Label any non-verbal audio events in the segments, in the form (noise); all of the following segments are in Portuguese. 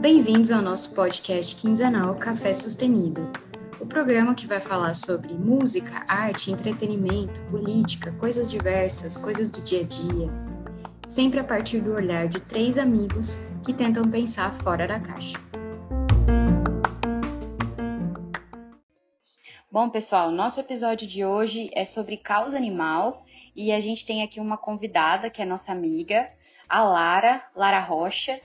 Bem-vindos ao nosso podcast quinzenal Café Sustenido, o programa que vai falar sobre música, arte, entretenimento, política, coisas diversas, coisas do dia a dia, sempre a partir do olhar de três amigos que tentam pensar fora da caixa. Bom, pessoal, nosso episódio de hoje é sobre causa animal e a gente tem aqui uma convidada que é nossa amiga, a Lara, Lara Rocha,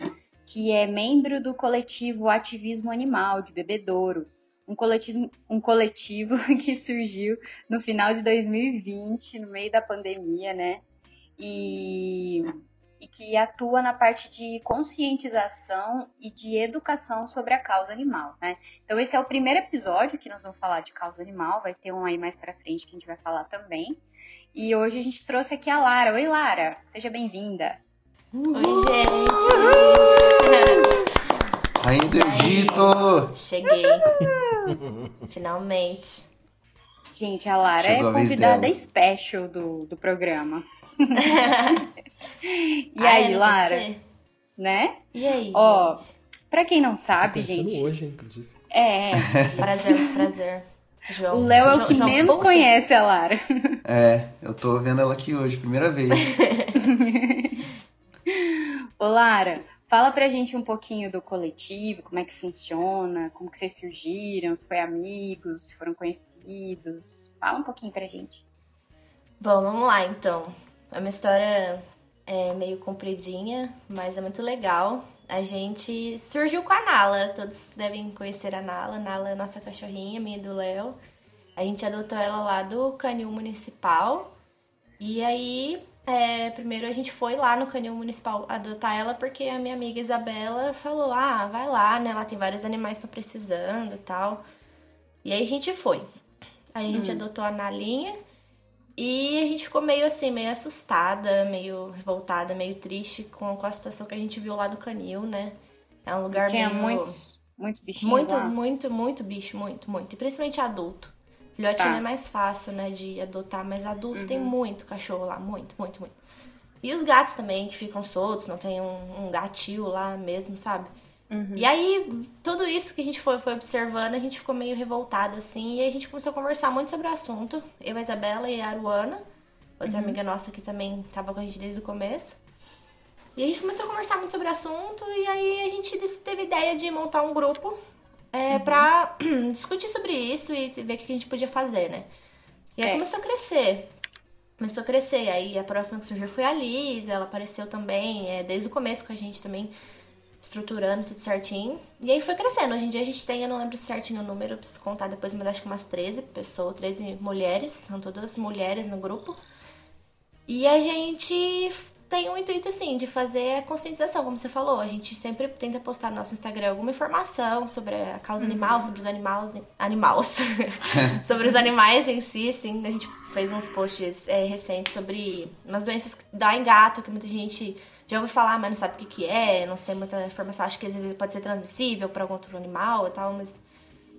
que é membro do coletivo Ativismo Animal de Bebedouro, um coletivo, um coletivo (laughs) que surgiu no final de 2020, no meio da pandemia, né? E, e que atua na parte de conscientização e de educação sobre a causa animal, né? Então esse é o primeiro episódio que nós vamos falar de causa animal, vai ter um aí mais para frente que a gente vai falar também. E hoje a gente trouxe aqui a Lara. Oi, Lara, seja bem-vinda. Oi, gente. Ainda Egito! Cheguei. (laughs) Finalmente. Gente, a Lara Chegou é a convidada special do, do programa. (laughs) e Ah, aí, é, Lara, né? E aí, Ó, gente? Pra quem não sabe, gente, hoje, inclusive. é, Prazer, muito prazer. João. o Léo é o João- que João menos Bolsa. conhece a Lara. É, eu tô vendo ela aqui hoje, primeira vez. (laughs) Ô, Lara, fala pra gente um pouquinho do coletivo, como é que funciona, como que vocês surgiram, se foi amigos, se foram conhecidos. Fala um pouquinho pra gente. Bom, vamos lá então. É uma história é, meio compridinha, mas é muito legal. A gente surgiu com a Nala, todos devem conhecer a Nala. Nala é nossa cachorrinha, minha e do Léo. A gente adotou ela lá do Canil Municipal. E aí, é, primeiro a gente foi lá no Canil Municipal adotar ela porque a minha amiga Isabela falou: ah, vai lá, né? Lá tem vários animais que estão precisando e tal. E aí a gente foi. Aí a gente adotou a Nalinha. E a gente ficou meio assim, meio assustada, meio revoltada, meio triste com, com a situação que a gente viu lá no canil, né? É um lugar Tinha meio. muitos, muitos bichinhos Muito, lá. muito, muito bicho, muito, muito. E principalmente adulto. Filhote Tá. é mais fácil, né, de adotar, mas adulto tem muito cachorro lá, muito, muito, muito. E os gatos também, que ficam soltos, não tem um, um gatil lá mesmo, sabe? E aí, tudo isso que a gente foi, foi observando, a gente ficou meio revoltada, assim, e a gente começou a conversar muito sobre o assunto. Eu, a Isabela e a Aruana, outra amiga nossa que também tava com a gente desde o começo. E a gente começou a conversar muito sobre o assunto, e aí a gente teve a ideia de montar um grupo é, pra (clears throat) discutir sobre isso e ver o que a gente podia fazer, né? E aí Certo. começou a crescer. Começou a crescer. Aí a próxima que surgiu foi a Liz, ela apareceu também, é, desde o começo com a gente também, estruturando tudo certinho. E aí foi crescendo. Hoje em dia a gente tem, eu não lembro certinho o número, preciso contar depois, mas acho que umas 13 pessoas, 13 mulheres, são todas mulheres no grupo. E a gente tem o intuito, assim, de fazer a conscientização, como você falou. A gente sempre tenta postar no nosso Instagram alguma informação sobre a causa animal, sobre os animais. Animais. (laughs) sobre os animais em si, assim. A gente fez uns posts é, recentes sobre umas doenças que dá em gato, que muita gente já ouviu falar, mas não sabe o que, que é, não tem muita informação. Acho que às vezes pode ser transmissível para algum outro animal e tal, mas.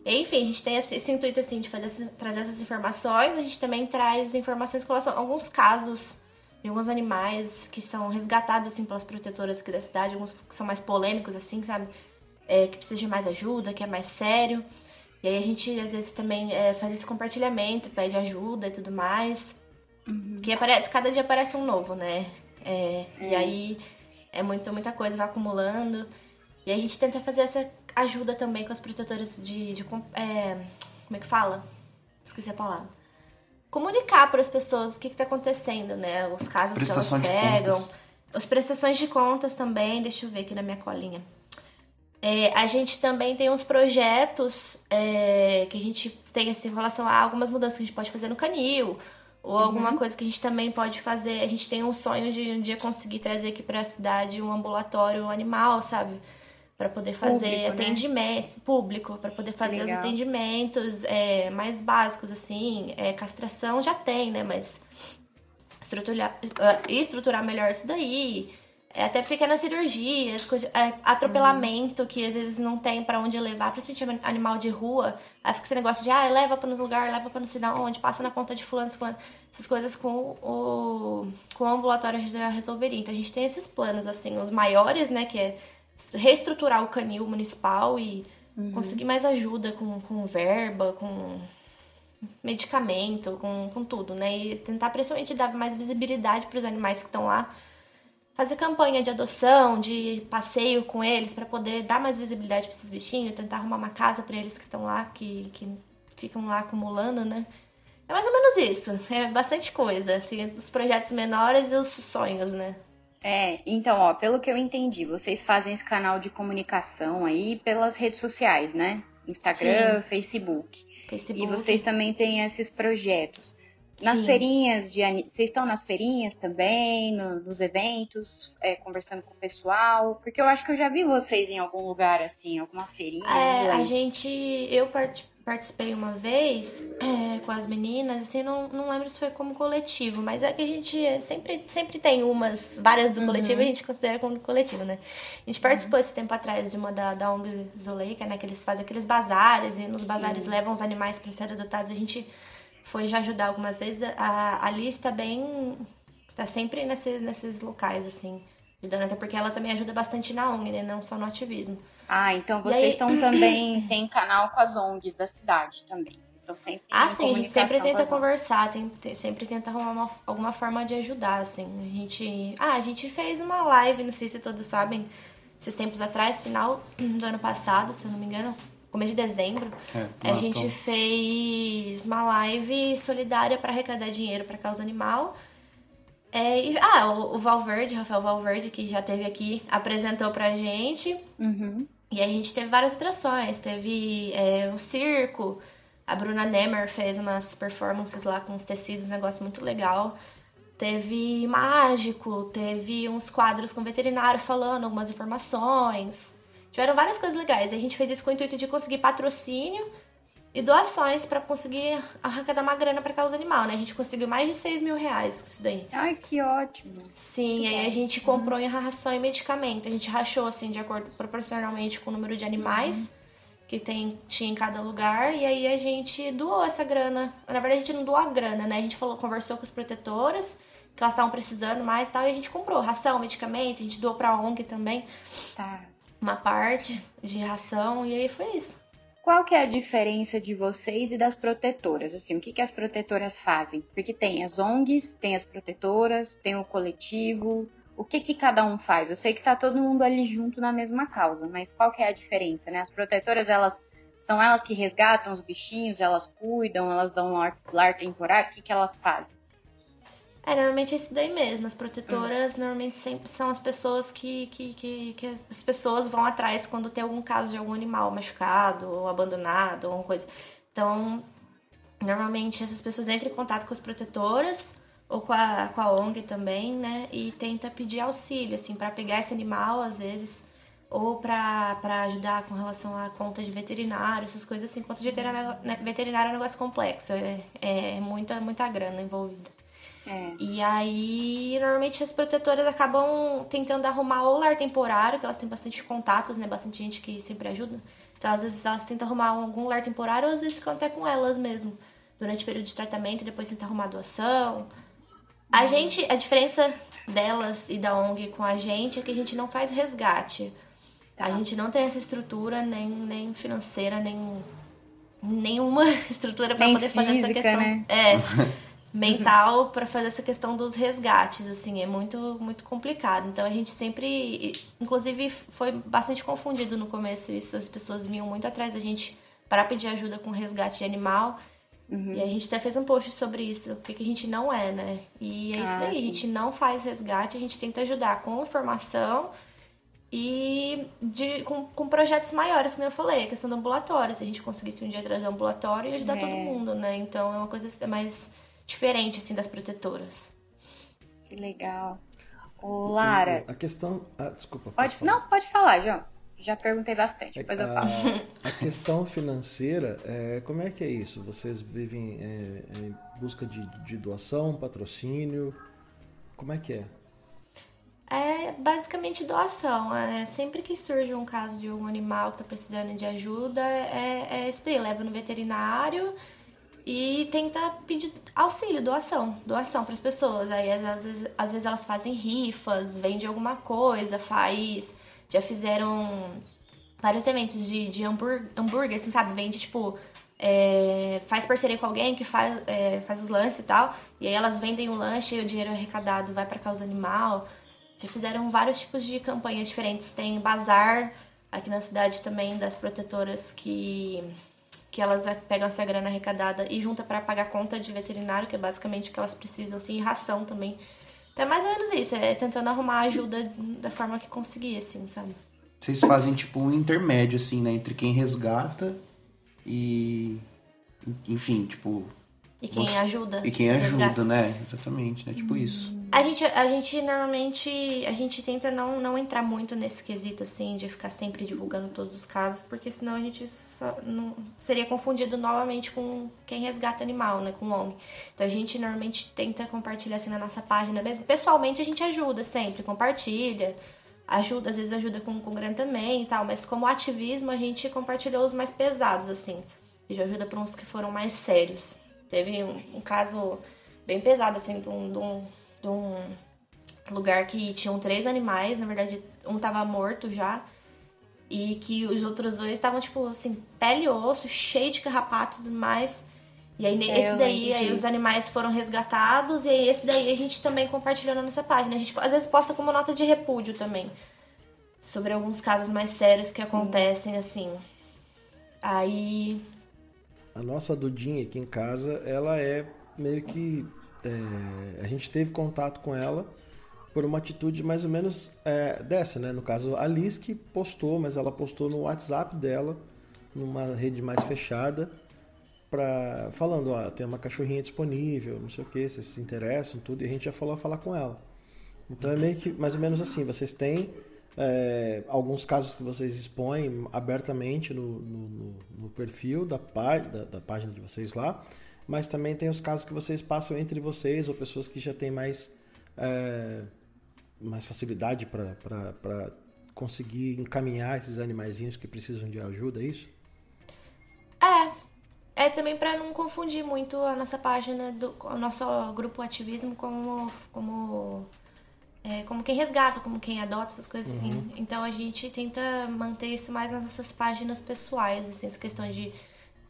Enfim, a gente tem esse, esse intuito assim de fazer trazer essas informações. A gente também traz informações com relação a alguns casos de alguns animais que são resgatados assim pelas protetoras aqui da cidade, alguns que são mais polêmicos assim, sabe? É, que precisa de mais ajuda, que é mais sério. E aí a gente às vezes também é, faz esse compartilhamento, pede ajuda e tudo mais. Que aparece, cada dia aparece um novo, né? É, E aí é muito, muita coisa, vai acumulando. E a gente tenta fazer essa ajuda também com as protetoras de. de é, como é que fala? Esqueci a palavra. Comunicar para as pessoas o que, está acontecendo, né? Os casos Prestação que elas pegam. contas. As prestações de contas também, deixa eu ver aqui na minha colinha. É, a gente também tem uns projetos é, que a gente tem assim, em relação a algumas mudanças que a gente pode fazer no canil, ou alguma coisa que a gente também pode fazer. A gente tem um sonho de um dia conseguir trazer aqui para a cidade um ambulatório animal, sabe? Para poder fazer Público, né? atendimento público, para poder fazer os atendimentos é, mais básicos, assim. É, castração já tem, né? Mas estruturar, ah, estruturar melhor isso daí. É, até pequenas cirurgias, é, atropelamento, que às vezes não tem para onde levar, principalmente animal de rua. Aí fica esse negócio de, ah, leva para nos lugar, leva para não sei onde, passa na conta de fulano, fulano. Essas coisas com o, com o ambulatório já resolveria. Então a gente tem esses planos, assim, os maiores, né, que é reestruturar o canil municipal e uhum. conseguir mais ajuda com, com verba, com medicamento, com, com tudo, né? E tentar principalmente dar mais visibilidade para os animais que estão lá fazer campanha de adoção, de passeio com eles para poder dar mais visibilidade para esses bichinhos, tentar arrumar uma casa para eles que estão lá, que, que ficam lá acumulando, né? É mais ou menos isso. É bastante coisa. Tem os projetos menores e os sonhos, né? É, então, ó, pelo que eu entendi, vocês fazem esse canal de comunicação aí pelas redes sociais, né? Instagram. Facebook. Facebook. E vocês também têm esses projetos. Nas Sim. feirinhas de vocês estão nas feirinhas também, no, nos eventos, é, conversando com o pessoal? Porque eu acho que eu já vi vocês em algum lugar assim, alguma feirinha. É, a gente, eu participei uma vez é, com as meninas, assim, não, não lembro se foi como coletivo, mas é que a gente sempre, sempre tem umas, várias do uhum. coletivo, a gente considera como coletivo, né? A gente participou uhum. esse tempo atrás de uma da, da ONG Zoleica, né? Que eles fazem aqueles bazares e nos Sim. bazares levam os animais para serem adotados. A gente foi já ajudar algumas vezes. A, a Alice está bem. está sempre nesses, nesses locais, assim, ajudando, até porque ela também ajuda bastante na ONG, né? Não só no ativismo. Ah, então vocês aí... estão também. Tem canal com as ONGs da cidade também. Vocês estão sempre. Ah, sim, a gente sempre tenta conversar, tem, tem, sempre tenta arrumar uma, alguma forma de ajudar, assim. A gente. Ah, a gente fez uma live, não sei se todos sabem, esses tempos atrás, final do ano passado, se eu não me engano começo de dezembro, é, a gente fez uma live solidária para arrecadar dinheiro para causa animal. É, e, ah, o, o, Valverde, Rafael Valverde, que já teve aqui, apresentou pra gente. Uhum. E a gente teve várias atrações. Teve é, um circo, a Bruna Nemer fez umas performances lá com os tecidos, um negócio muito legal. Teve mágico, teve uns quadros com veterinário falando algumas informações. Tiveram várias coisas legais. A gente fez isso com o intuito de conseguir patrocínio e doações para conseguir arrancar uma grana para causa animal, né? A gente conseguiu mais de 6 mil reais com isso daí. Ai, que ótimo. Sim, Muito aí a gente comprou em ração e medicamento. A gente rachou, assim, de acordo proporcionalmente com o número de animais. Uhum. Que tem, tinha em cada lugar, e aí a gente doou essa grana. Na verdade, a gente não doou a grana, né? A gente falou, conversou com as protetoras, que elas estavam precisando mais e tal, e a gente comprou ração, medicamento, a gente doou pra ONG também. Tá uma parte de ração e aí foi isso. Qual que é a diferença de vocês e das protetoras? Assim, o que, que as protetoras fazem? Porque tem as ONGs, tem as protetoras, tem o coletivo. O que, que cada um faz? Eu sei que tá todo mundo ali junto na mesma causa, mas qual que é a diferença, né? As protetoras, elas são elas que resgatam os bichinhos, elas cuidam, elas dão lar, lar temporário, o que, que elas fazem? É, normalmente é isso daí mesmo. As protetoras normalmente sempre são as pessoas que, que, que, que, as pessoas vão atrás quando tem algum caso de algum animal machucado ou abandonado ou alguma coisa. Então, normalmente essas pessoas entram em contato com as protetoras ou com a, com a ONG também, né? E tenta pedir auxílio, assim, para pegar esse animal, às vezes, ou para ajudar com relação à conta de veterinário, essas coisas assim. Conta de veterinário, né, veterinário é um negócio complexo, é, é muita, muita grana envolvida. É. E aí, normalmente as protetoras acabam tentando arrumar ou lar temporário, que elas têm bastante contatos, né? Bastante gente que sempre ajuda. Então, às vezes, elas tentam arrumar algum lar temporário, ou às vezes ficam até com elas mesmo. Durante o período de tratamento, e depois tentam arrumar doação. A gente, a diferença delas e da ONG com a gente é que a gente não faz resgate. Tá. A gente não tem essa estrutura, nem, nem financeira, nem nenhuma (laughs) estrutura para poder física, fazer essa questão. Né? É. (laughs) mental para fazer essa questão dos resgates, assim, é muito muito complicado. Então a gente sempre, inclusive foi bastante confundido no começo isso, as pessoas vinham muito atrás da gente para pedir ajuda com resgate de animal. Uhum. E a gente até fez um post sobre isso, o que, que a gente não é, né? E é isso ah, daí, sim. a gente não faz resgate, a gente tenta ajudar com informação e de, com, com projetos maiores, como eu falei, a questão do ambulatório, se a gente conseguisse um dia trazer um ambulatório e ajudar é. todo mundo, né? Então é uma coisa mais diferente assim das protetoras. Que legal. O Lara. A questão. Ah, desculpa. Pode, pode não, pode falar, João. Já perguntei bastante, depois a, eu falo. A questão financeira, é, como é que é isso? Vocês vivem é, é, em busca de, de doação, patrocínio? Como é que é? É basicamente doação. É, sempre que surge um caso de um animal que tá precisando de ajuda, é, é isso daí. Leva no veterinário e tenta pedir auxílio, doação, doação para as pessoas. Aí às vezes, às vezes elas fazem rifas, vendem alguma coisa, faz. Já fizeram vários eventos de, de hambúrguer, hambúrguer, assim, sabe? Vende tipo. É, faz parceria com alguém que faz, é, faz os lanches e tal. E aí elas vendem o lanche e o dinheiro arrecadado vai para causa animal. Já fizeram vários tipos de campanhas diferentes. Tem bazar aqui na cidade também das protetoras que que elas pegam essa grana arrecadada e junta para pagar conta de veterinário, que é basicamente o que elas precisam, assim, e ração também. Então é mais ou menos isso, é tentando arrumar ajuda da forma que conseguir, assim, sabe? Vocês fazem tipo um intermédio, assim, né? Entre quem resgata e. Enfim, tipo. E quem Você- ajuda. E quem ajuda, resgates. né? Exatamente, né? Tipo isso. A gente, a gente normalmente, a gente tenta não, não entrar muito nesse quesito, assim, de ficar sempre divulgando todos os casos, porque senão a gente não, seria confundido novamente com quem resgata animal, né, com ONG. Então a gente normalmente tenta compartilhar, assim, na nossa página mesmo. Pessoalmente a gente ajuda sempre, compartilha, ajuda, às vezes ajuda com, com grana também e tal, mas como ativismo a gente compartilhou os mais pesados, assim. E já ajuda para uns que foram mais sérios. Teve um, um caso bem pesado, assim, de um, de um, lugar que tinham três animais, na verdade, um tava morto já. E que os outros dois estavam, tipo, assim, pele e osso, cheio de carrapato e tudo mais. E aí, É, esse daí, aí os animais foram resgatados. E aí, esse daí a gente também compartilhou na nossa página. A gente, às vezes, posta como nota de repúdio também. Sobre alguns casos mais sérios que Sim. acontecem, assim. Aí, A nossa Dudinha aqui em casa, ela é meio que. É, a gente teve contato com ela por uma atitude mais ou menos é, dessa, né? No caso, a Liz que postou, mas ela postou no WhatsApp dela, numa rede mais fechada, pra, falando: ó, tem uma cachorrinha disponível, não sei o que, vocês se interessam, tudo, e a gente já falou a falar com ela. Então é meio que mais ou menos assim: vocês têm é, alguns casos que vocês expõem abertamente no, no- no- perfil da, pá- da, da página de vocês lá, mas também tem os casos que vocês passam entre vocês ou pessoas que já têm mais, é, mais facilidade para conseguir encaminhar esses animaizinhos que precisam de ajuda, é isso? É, é também pra não confundir muito a nossa página, do, o nosso grupo ativismo como, como, é, como quem resgata, como quem adota, essas coisas assim. Então a gente tenta manter isso mais nas nossas páginas pessoais, assim, essa questão de,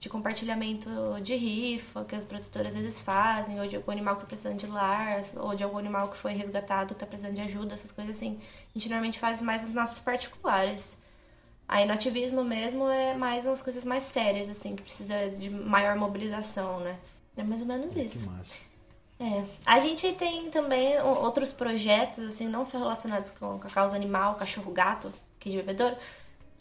de compartilhamento de rifa, que as protetoras às vezes fazem, ou de algum animal que tá precisando de lar, ou de algum animal que foi resgatado que tá precisando de ajuda, essas coisas assim. A gente normalmente faz mais nos nossos particulares. Aí no ativismo mesmo é mais umas coisas mais sérias, assim, que precisa de maior mobilização, né? É mais ou menos Que isso. massa. É. A gente tem também outros projetos, assim, não só relacionados com, com a causa animal, cachorro-gato, que de bebedouro,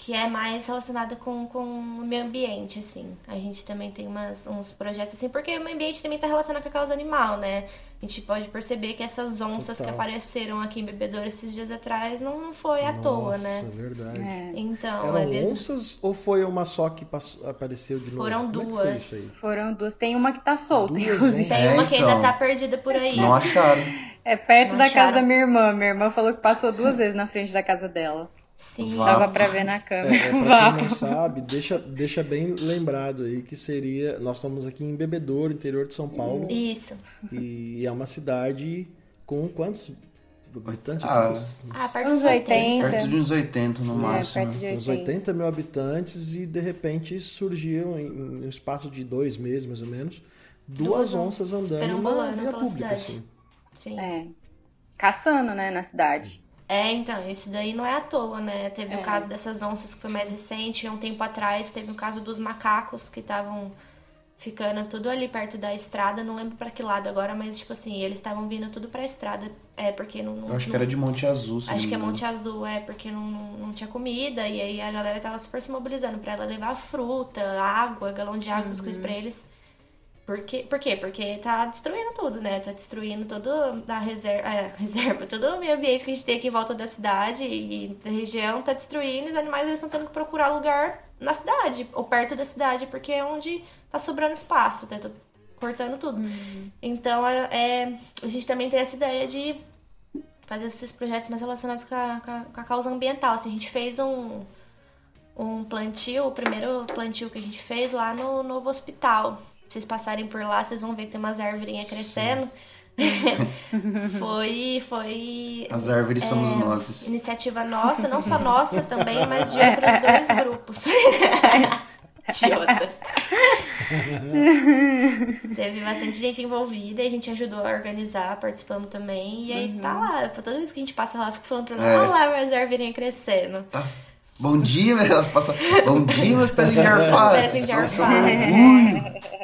que é mais relacionado com, com o meio ambiente, assim. A gente também tem umas, uns projetos assim, porque o meio ambiente também está relacionado com a causa animal, né? A gente pode perceber que essas onças que Total. apareceram aqui em Bebedouro esses dias atrás não, não foi à toa, Nossa, né? verdade. É, Então, Eram eles onças ou foi uma só que passou- apareceu de novo? Foram Como é que foi duas. isso aí? foram duas. Tem uma que tá solta, Duas inclusive. tem É, uma que então. ainda tá perdida por aí. Não acharam. É perto Não da acharam. casa da minha irmã. Minha irmã falou que passou duas vezes na frente da casa dela. Sim. Vá. Dava pra ver na É, câmera. é, pra Vá. (laughs) quem não sabe, deixa, deixa bem lembrado aí que seria. Nós estamos aqui em Bebedouro, interior de São Paulo, Isso. e é uma cidade com quantos habitantes? Ah, Uns- Ah, perto Uns dos 80. Perto de uns 80 no É, máximo. perto de uns 80. 80 mil habitantes e de repente surgiram em em um espaço de dois meses mais ou menos duas, Duas onças andando na via pública cidade. assim. Sim. É. Caçando, né, na cidade. É, então, isso daí não é à toa, né? Teve É. o caso dessas onças que foi mais recente, há um tempo atrás teve o caso dos macacos que estavam ficando tudo ali perto da estrada, não lembro pra que lado agora, mas tipo assim, eles estavam vindo tudo pra estrada, é porque não, não Eu acho que não- era de Monte Azul, se não Acho que é. Monte Azul, é, porque não, não, não tinha comida, e aí a galera tava super se mobilizando pra ela levar fruta, água, galão de água, essas coisas pra eles. Por quê? Por quê? Porque tá destruindo tudo, né? Tá destruindo todo a reserva, é, (laughs) reserva, todo o meio ambiente que a gente tem aqui em volta da cidade e da região, tá destruindo, os animais eles estão tendo que procurar lugar na cidade, ou perto da cidade, porque é onde tá sobrando espaço, tá, cortando tudo. Então, é, é, a gente também tem essa ideia de fazer esses projetos mais relacionados com a, com a, com a causa ambiental. Assim, a gente fez um, um plantio, o primeiro plantio que a gente fez lá no novo hospital. Vocês passarem por lá, vocês vão ver que tem umas árvores crescendo. (laughs) foi, foi. As árvores é, somos nós. Iniciativa nossa, não só nossa (laughs) também, mas de outros dois grupos. (laughs) Idiota. Teve bastante gente envolvida e a gente ajudou a organizar, participamos também. E aí uhum. tá lá, toda vez que a gente passa lá, fico falando pra ela, é. olha lá as árvores crescendo. Tá. Bom dia, ela passa. Bom dia, meus pezinhos de arfaz. Meus pezinhos de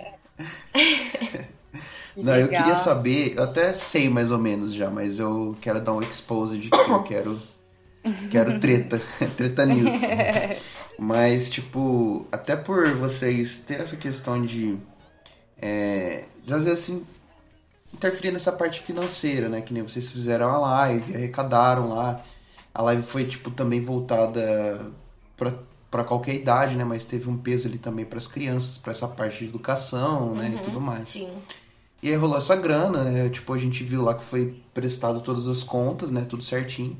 Não, eu queria saber, eu até sei mais ou menos já, mas eu quero dar um expose de que eu quero. Quero treta. (laughs) treta news. Mas, tipo, até por vocês ter essa questão de. É, de às vezes assim. Interferir nessa parte financeira, né? Que nem vocês fizeram a live, arrecadaram lá. A live foi, tipo, também voltada para qualquer idade, né? Mas teve um peso ali também para as crianças, para essa parte de educação, né? Uhum, e tudo mais. Sim. E aí rolou essa grana, né? Tipo, a gente viu lá que foi prestado todas as contas, né? Tudo certinho.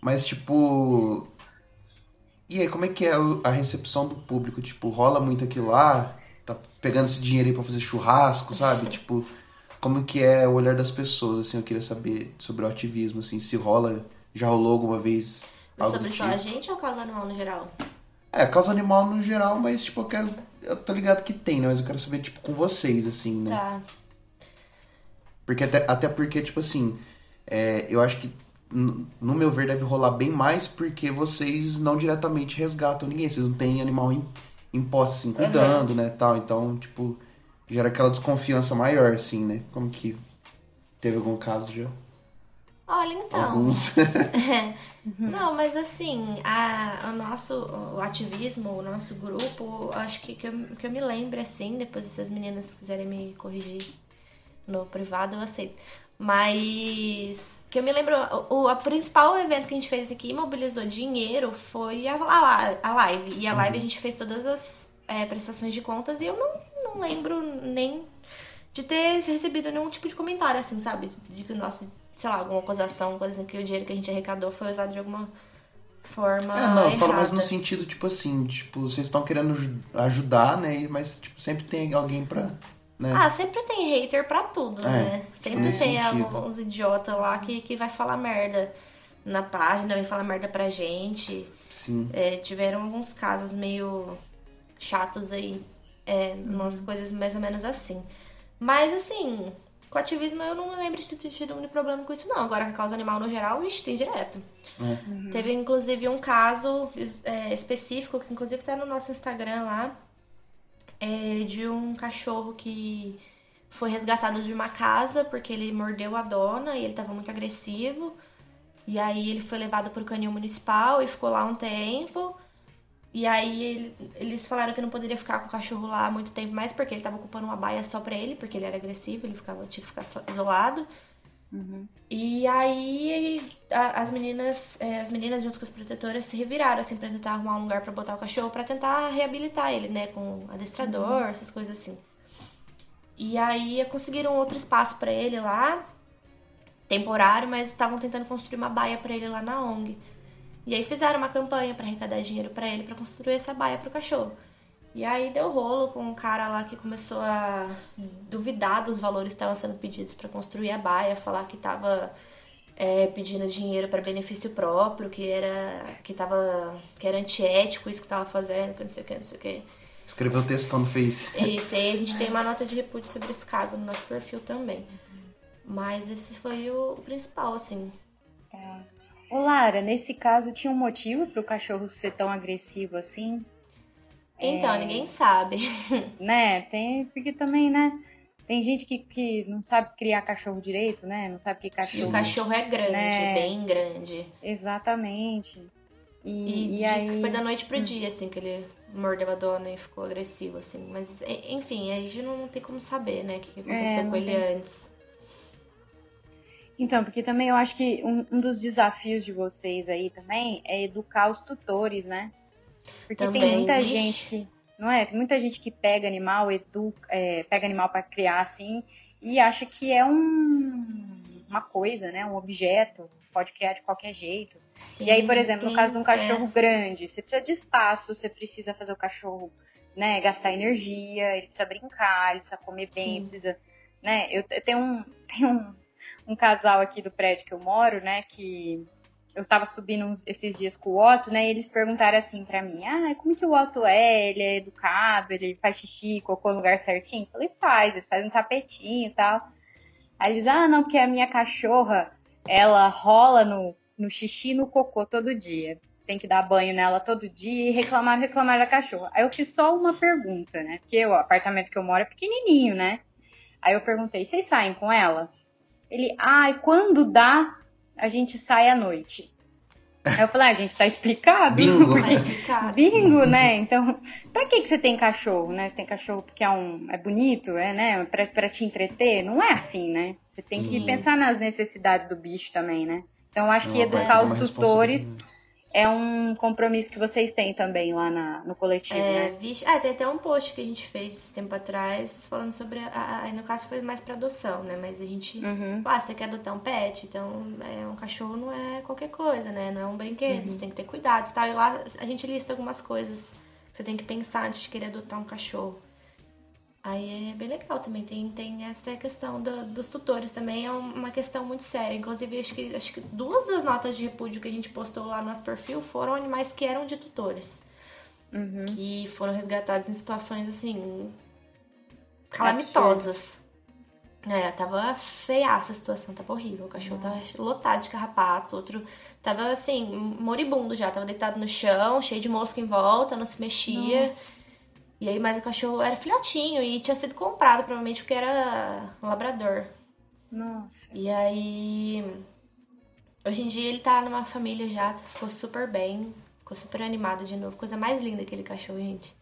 Mas, tipo, e aí, como é que é a recepção do público? Tipo, rola muito aquilo lá? Tá pegando esse dinheiro aí pra fazer churrasco, sabe? (laughs) tipo, como que é o olhar das pessoas, assim? Eu queria saber sobre o ativismo, assim, se rola, já rolou alguma vez Sobre só tipo. a gente ou causa animal no geral? É, causa animal no geral, mas, tipo, eu quero... Eu tô ligado que tem, né? Mas eu quero saber, tipo, com vocês, assim, né? Tá. Porque até, até porque, tipo assim, é, eu acho que no meu ver, deve rolar bem mais porque vocês não diretamente resgatam ninguém. Vocês não têm animal em, em posse, assim, cuidando, uhum. né, tal. Então, tipo, gera aquela desconfiança maior, assim, né? Como que teve algum caso já? Olha, então. Alguns. (laughs) (laughs) é. Não, mas assim, a, o nosso o ativismo, o nosso grupo, acho que, que, eu, que eu me lembro, assim, depois se as meninas quiserem me corrigir no privado, eu aceito. Mas que eu me lembro, o, o principal evento que a gente fez aqui mobilizou dinheiro foi a, a, a live. E a live uhum. a gente fez todas as é, prestações de contas e eu não, não lembro nem de ter recebido nenhum tipo de comentário, assim, sabe? De que o nosso, sei lá, alguma acusação, coisa assim, que o dinheiro que a gente arrecadou foi usado de alguma forma. É, não, eu falo mais no sentido, tipo assim, tipo, vocês estão querendo ajudar, né? Mas, tipo, sempre tem alguém pra né? Ah, sempre tem hater pra tudo, é, né? Sempre tem alguns idiotas lá que, que vai falar merda na página, vai falar merda pra gente. Sim. É, tiveram alguns casos meio chatos aí, é, uhum. umas coisas mais ou menos assim. Mas assim, com ativismo eu não me lembro de ter tido um problema com isso, não. Agora, com a causa animal no geral, vixe, tem direto. É. Uhum. Teve inclusive um caso é, específico, que inclusive tá no nosso Instagram lá é de um cachorro que foi resgatado de uma casa porque ele mordeu a dona e ele estava muito agressivo. E aí ele foi levado para o canil municipal e ficou lá um tempo. E aí ele, eles falaram que não poderia ficar com o cachorro lá muito tempo mais porque ele estava ocupando uma baia só para ele, porque ele era agressivo, ele ficava, tinha que ficar só, isolado. Uhum. E aí a, as meninas, é, as meninas junto com as protetoras se reviraram assim para tentar arrumar um lugar para botar o cachorro para tentar reabilitar ele, né, com adestrador, uhum. essas coisas assim. E aí conseguiram outro espaço para ele lá, temporário, mas estavam tentando construir uma baia para ele lá na ONG. E aí fizeram uma campanha para arrecadar dinheiro para ele para construir essa baia pro cachorro. E aí deu rolo com um cara lá que começou a duvidar dos valores que estavam sendo pedidos para construir a baia, falar que estava é, pedindo dinheiro para benefício próprio, que era que tava que era antiético isso que estava fazendo, que não sei o que, não sei o que. Escreveu textão no Face. Isso, aí a gente tem uma nota de repúdio sobre esse caso no nosso perfil também. Mas esse foi o, o principal, assim. É. Ô Lara, nesse caso tinha um motivo para o cachorro ser tão agressivo assim? Então, é... ninguém sabe. (laughs) Né? Tem, porque também, né? Tem gente que, que não sabe criar cachorro direito, né? Não sabe que cachorro. O cachorro é grande, né? bem grande. Exatamente. E, e, e aí... que foi da noite pro hum. dia, assim, que ele mordeu a dona e ficou agressivo, assim. Mas, enfim, a gente não tem como saber, né, o que, aconteceu é, com ele tem... antes. Então, porque também eu acho que um, um, dos desafios de vocês aí também é educar os tutores, né? Porque Também, tem muita gente que. Não é? Tem muita gente que pega animal, educa, é, pega animal para criar assim, e acha que é um, uma coisa, né? Um objeto, pode criar de qualquer jeito. Sim, e aí, por exemplo, no caso de um cachorro é. grande, você precisa de espaço, você precisa fazer o cachorro, né, gastar energia, ele precisa brincar, ele precisa comer bem, precisa, né? Eu, eu tenho um, (laughs) tenho um, um casal aqui do prédio que eu moro, né, que eu tava subindo uns, esses dias com o Otto, né? E eles perguntaram assim para mim: Ah, como que o Otto é? Ele é educado, ele faz xixi, cocô no lugar certinho? Eu falei: faz, ele faz um tapetinho e tal. Aí eles: Ah, não, porque a minha cachorra, ela rola no, no xixi e no cocô todo dia. Tem que dar banho nela todo dia e reclamar, reclamar da cachorra. Aí eu fiz só uma pergunta, né? Porque o apartamento que eu moro é pequenininho, né? Aí eu perguntei: Vocês saem com ela? Ele: Ai, ah, quando dá, a gente sai à noite. Aí eu falei, ah, a gente tá explicado. Bingo. (laughs) Porque... Tá explicado. Bingo, né? Então, pra que, que você tem cachorro, né? Você tem cachorro porque é, um, é bonito, é, né? Pra, pra te entreter? Não é assim, né? Você tem Sim. que pensar nas necessidades do bicho também, né? Então, acho Não, que educar os tutores é um compromisso que vocês têm também lá na, no coletivo, é, né? Vixe, ah, tem até um post que a gente fez tempo atrás falando sobre. Aí no caso foi mais pra adoção, né? Mas a gente. Uhum. Ah, você quer adotar um pet? Então, é, um cachorro não é qualquer coisa, né? Não é um brinquedo, uhum. você tem que ter cuidado e tal. E lá a gente lista algumas coisas que você tem que pensar antes de querer adotar um cachorro. Aí é bem legal também. Tem, tem essa questão do, dos tutores também, é uma questão muito séria. Inclusive, acho que, acho que duas das notas de repúdio que a gente postou lá no nosso perfil foram animais que eram de tutores. Uhum. Que foram resgatados em situações assim. calamitosas. É, tava feiaça a situação, tava horrível. O cachorro tava lotado de carrapato, outro tava assim, moribundo já, tava deitado no chão, cheio de mosca em volta, não se mexia. E aí, mas o cachorro era filhotinho e tinha sido comprado, provavelmente porque era um labrador. Nossa. E aí. Hoje em dia ele tá numa família já, ficou super bem, ficou super animado de novo. Coisa mais linda aquele cachorro, gente.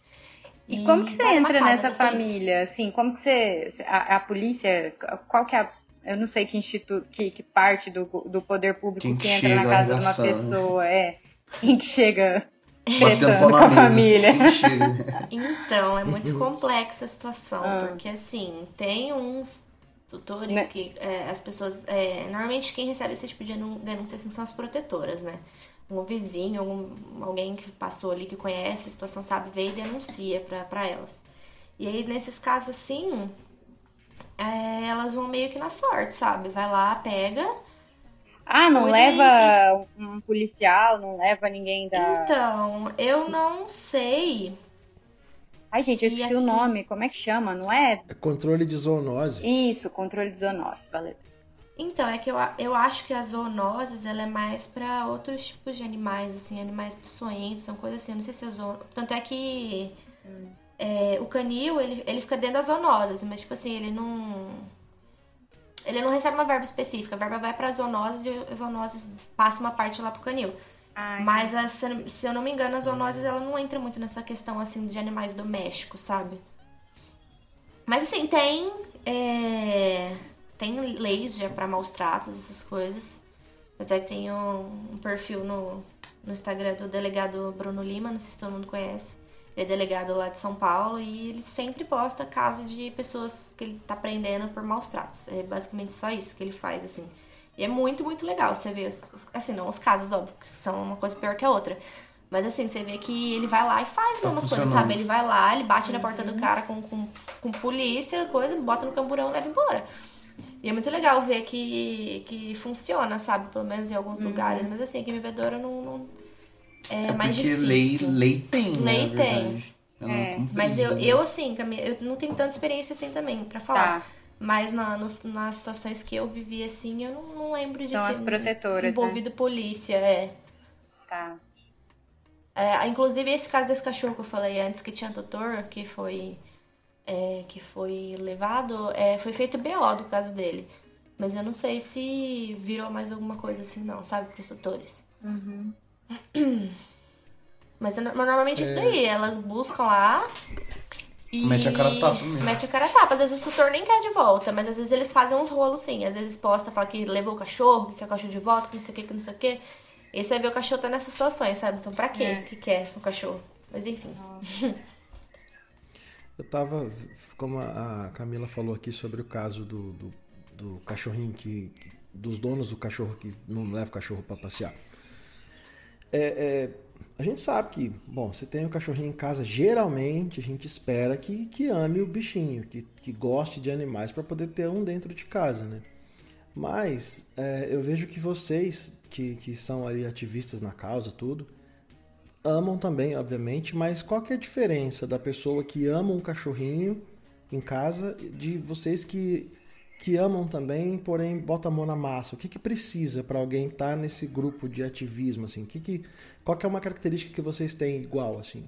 E, e como que você tá entra nessa família? Assim, como que você. A, a, polícia, qual que é a. Eu não sei que instituto, que, que parte do, do poder público quem que entra na casa de uma pessoa é. Quem que chega Batendo (laughs) com a família. então, é muito (laughs) complexa a situação, ah. porque assim, tem uns tutores né? que é, as pessoas. É, normalmente quem recebe esse tipo de denúncia assim, são as protetoras, né? Um vizinho, um, alguém que passou ali, que conhece a situação, sabe, vê e denuncia pra, pra elas. E aí, nesses casos assim, é, elas vão meio que na sorte, sabe? Vai lá, pega ah, não leva um policial, não leva ninguém da. Então, eu não sei. Ai, gente, eu esqueci aqui... o nome. Como é que chama? Não é? É controle de zoonose. Isso, controle de zoonose, valeu. Então, é que eu, eu acho que a zoonoses ela é mais para outros tipos de animais, assim, animais peçonhentos, são coisas assim. Eu não sei se é zoonose. Tanto é que hum. é, o canil, ele, ele fica dentro das zoonoses, mas, tipo assim, ele não ele não recebe uma verba específica. A verba vai para zoonoses e as zoonoses passa uma parte lá pro canil. Ai, Mas, a, se eu não me engano, a zoonoses ela não entra muito nessa questão assim de animais domésticos, sabe? Mas assim, tem. É, tem leis já para maus tratos, essas coisas. Até que tem um, um perfil no, no Instagram do delegado Bruno Lima, não sei se todo mundo conhece é delegado lá de São Paulo e ele sempre posta casos de pessoas que ele tá prendendo por maus tratos. É basicamente só isso que ele faz, assim. E é muito, muito legal você ver, assim, não os casos, óbvio, que são uma coisa pior que a outra. Mas assim, você vê que ele vai lá e faz tá mesmas coisas, sabe? Ele vai lá, ele bate na porta do uhum. cara com, com, com polícia, coisa, bota no camburão e leva embora. E é muito legal ver que, que funciona, sabe? Pelo menos em alguns uhum. lugares. Mas assim, aqui em Bebedouro não, não, é, é mais difícil. Lei, lei tem, né, Lei tem. É. Mas eu, eu, assim, eu não tenho tanta experiência assim também, pra falar. Tá. Mas na, nos, nas situações que eu vivi assim, eu não, não lembro de São ter as protetoras, né? envolvido né? polícia, é. Tá. É, inclusive, esse caso desse cachorro que eu falei antes, que tinha tutor, que foi, é, que foi levado, é, foi feito BO do caso dele. Mas eu não sei se virou mais alguma coisa assim, não, sabe, pros tutores. Uhum. (coughs) Mas, mas normalmente é isso daí, elas buscam lá e. Mete a cara tapa mesmo. Mete a cara tapa. Às vezes o tutor nem quer de volta, mas às vezes eles fazem uns rolos sim. Às vezes posta, fala que levou o cachorro, que quer o cachorro de volta, que não sei o que, que não sei o que. E você vê o cachorro tá nessas situações, sabe? Então pra quê é. que quer o cachorro? Mas enfim. (laughs) Eu tava, como a Camila falou aqui sobre o caso do, do, do cachorrinho que, que dos donos do cachorro que não leva o cachorro para passear. É, é, a gente sabe que, bom, você tem um cachorrinho em casa, geralmente a gente espera que, que ame o bichinho, que, que goste de animais para poder ter um dentro de casa, né? Mas é, eu vejo que vocês, que, que são ali ativistas na causa, tudo, amam também, obviamente, mas qual que é a diferença da pessoa que ama um cachorrinho em casa de vocês que, que amam também, porém bota a mão na massa? O que, que precisa para alguém estar tá nesse grupo de ativismo? Assim? Que que, qual que é uma característica que vocês têm igual? assim?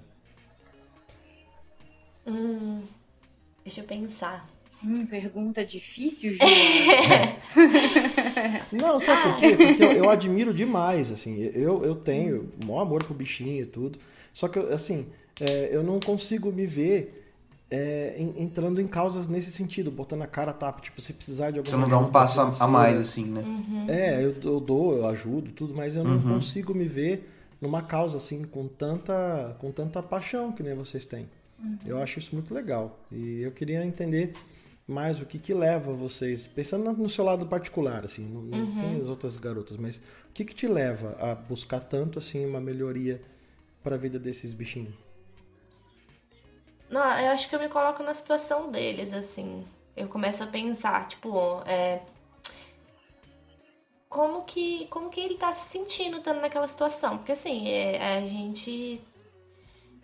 Hum, deixa eu pensar. Hum, pergunta difícil, (laughs) Juliana. Não, sabe por quê? Porque eu, eu, admiro demais, assim. Eu, eu tenho o maior amor pro bichinho e tudo. Só que, assim, é, eu não consigo me ver é, entrando em causas nesse sentido, botando a cara a tapa. Tipo, se precisar de alguma Você não dá um passo a mais, assim, né? Uhum. É, eu, eu, dou, eu ajudo, tudo, mas eu não uhum. consigo me ver numa causa, assim, com tanta, com tanta paixão que nem vocês têm. Uhum. Eu acho isso muito legal. E eu queria entender mais o que que leva vocês, pensando no seu lado particular, assim, uhum. sem as outras garotas, mas o que que te leva a buscar tanto, assim, uma melhoria para a vida desses bichinhos? Não, eu acho que eu me coloco na situação deles, assim. Eu começo a pensar, tipo, é, como que como que ele tá se sentindo estando naquela situação? Porque assim, é, a gente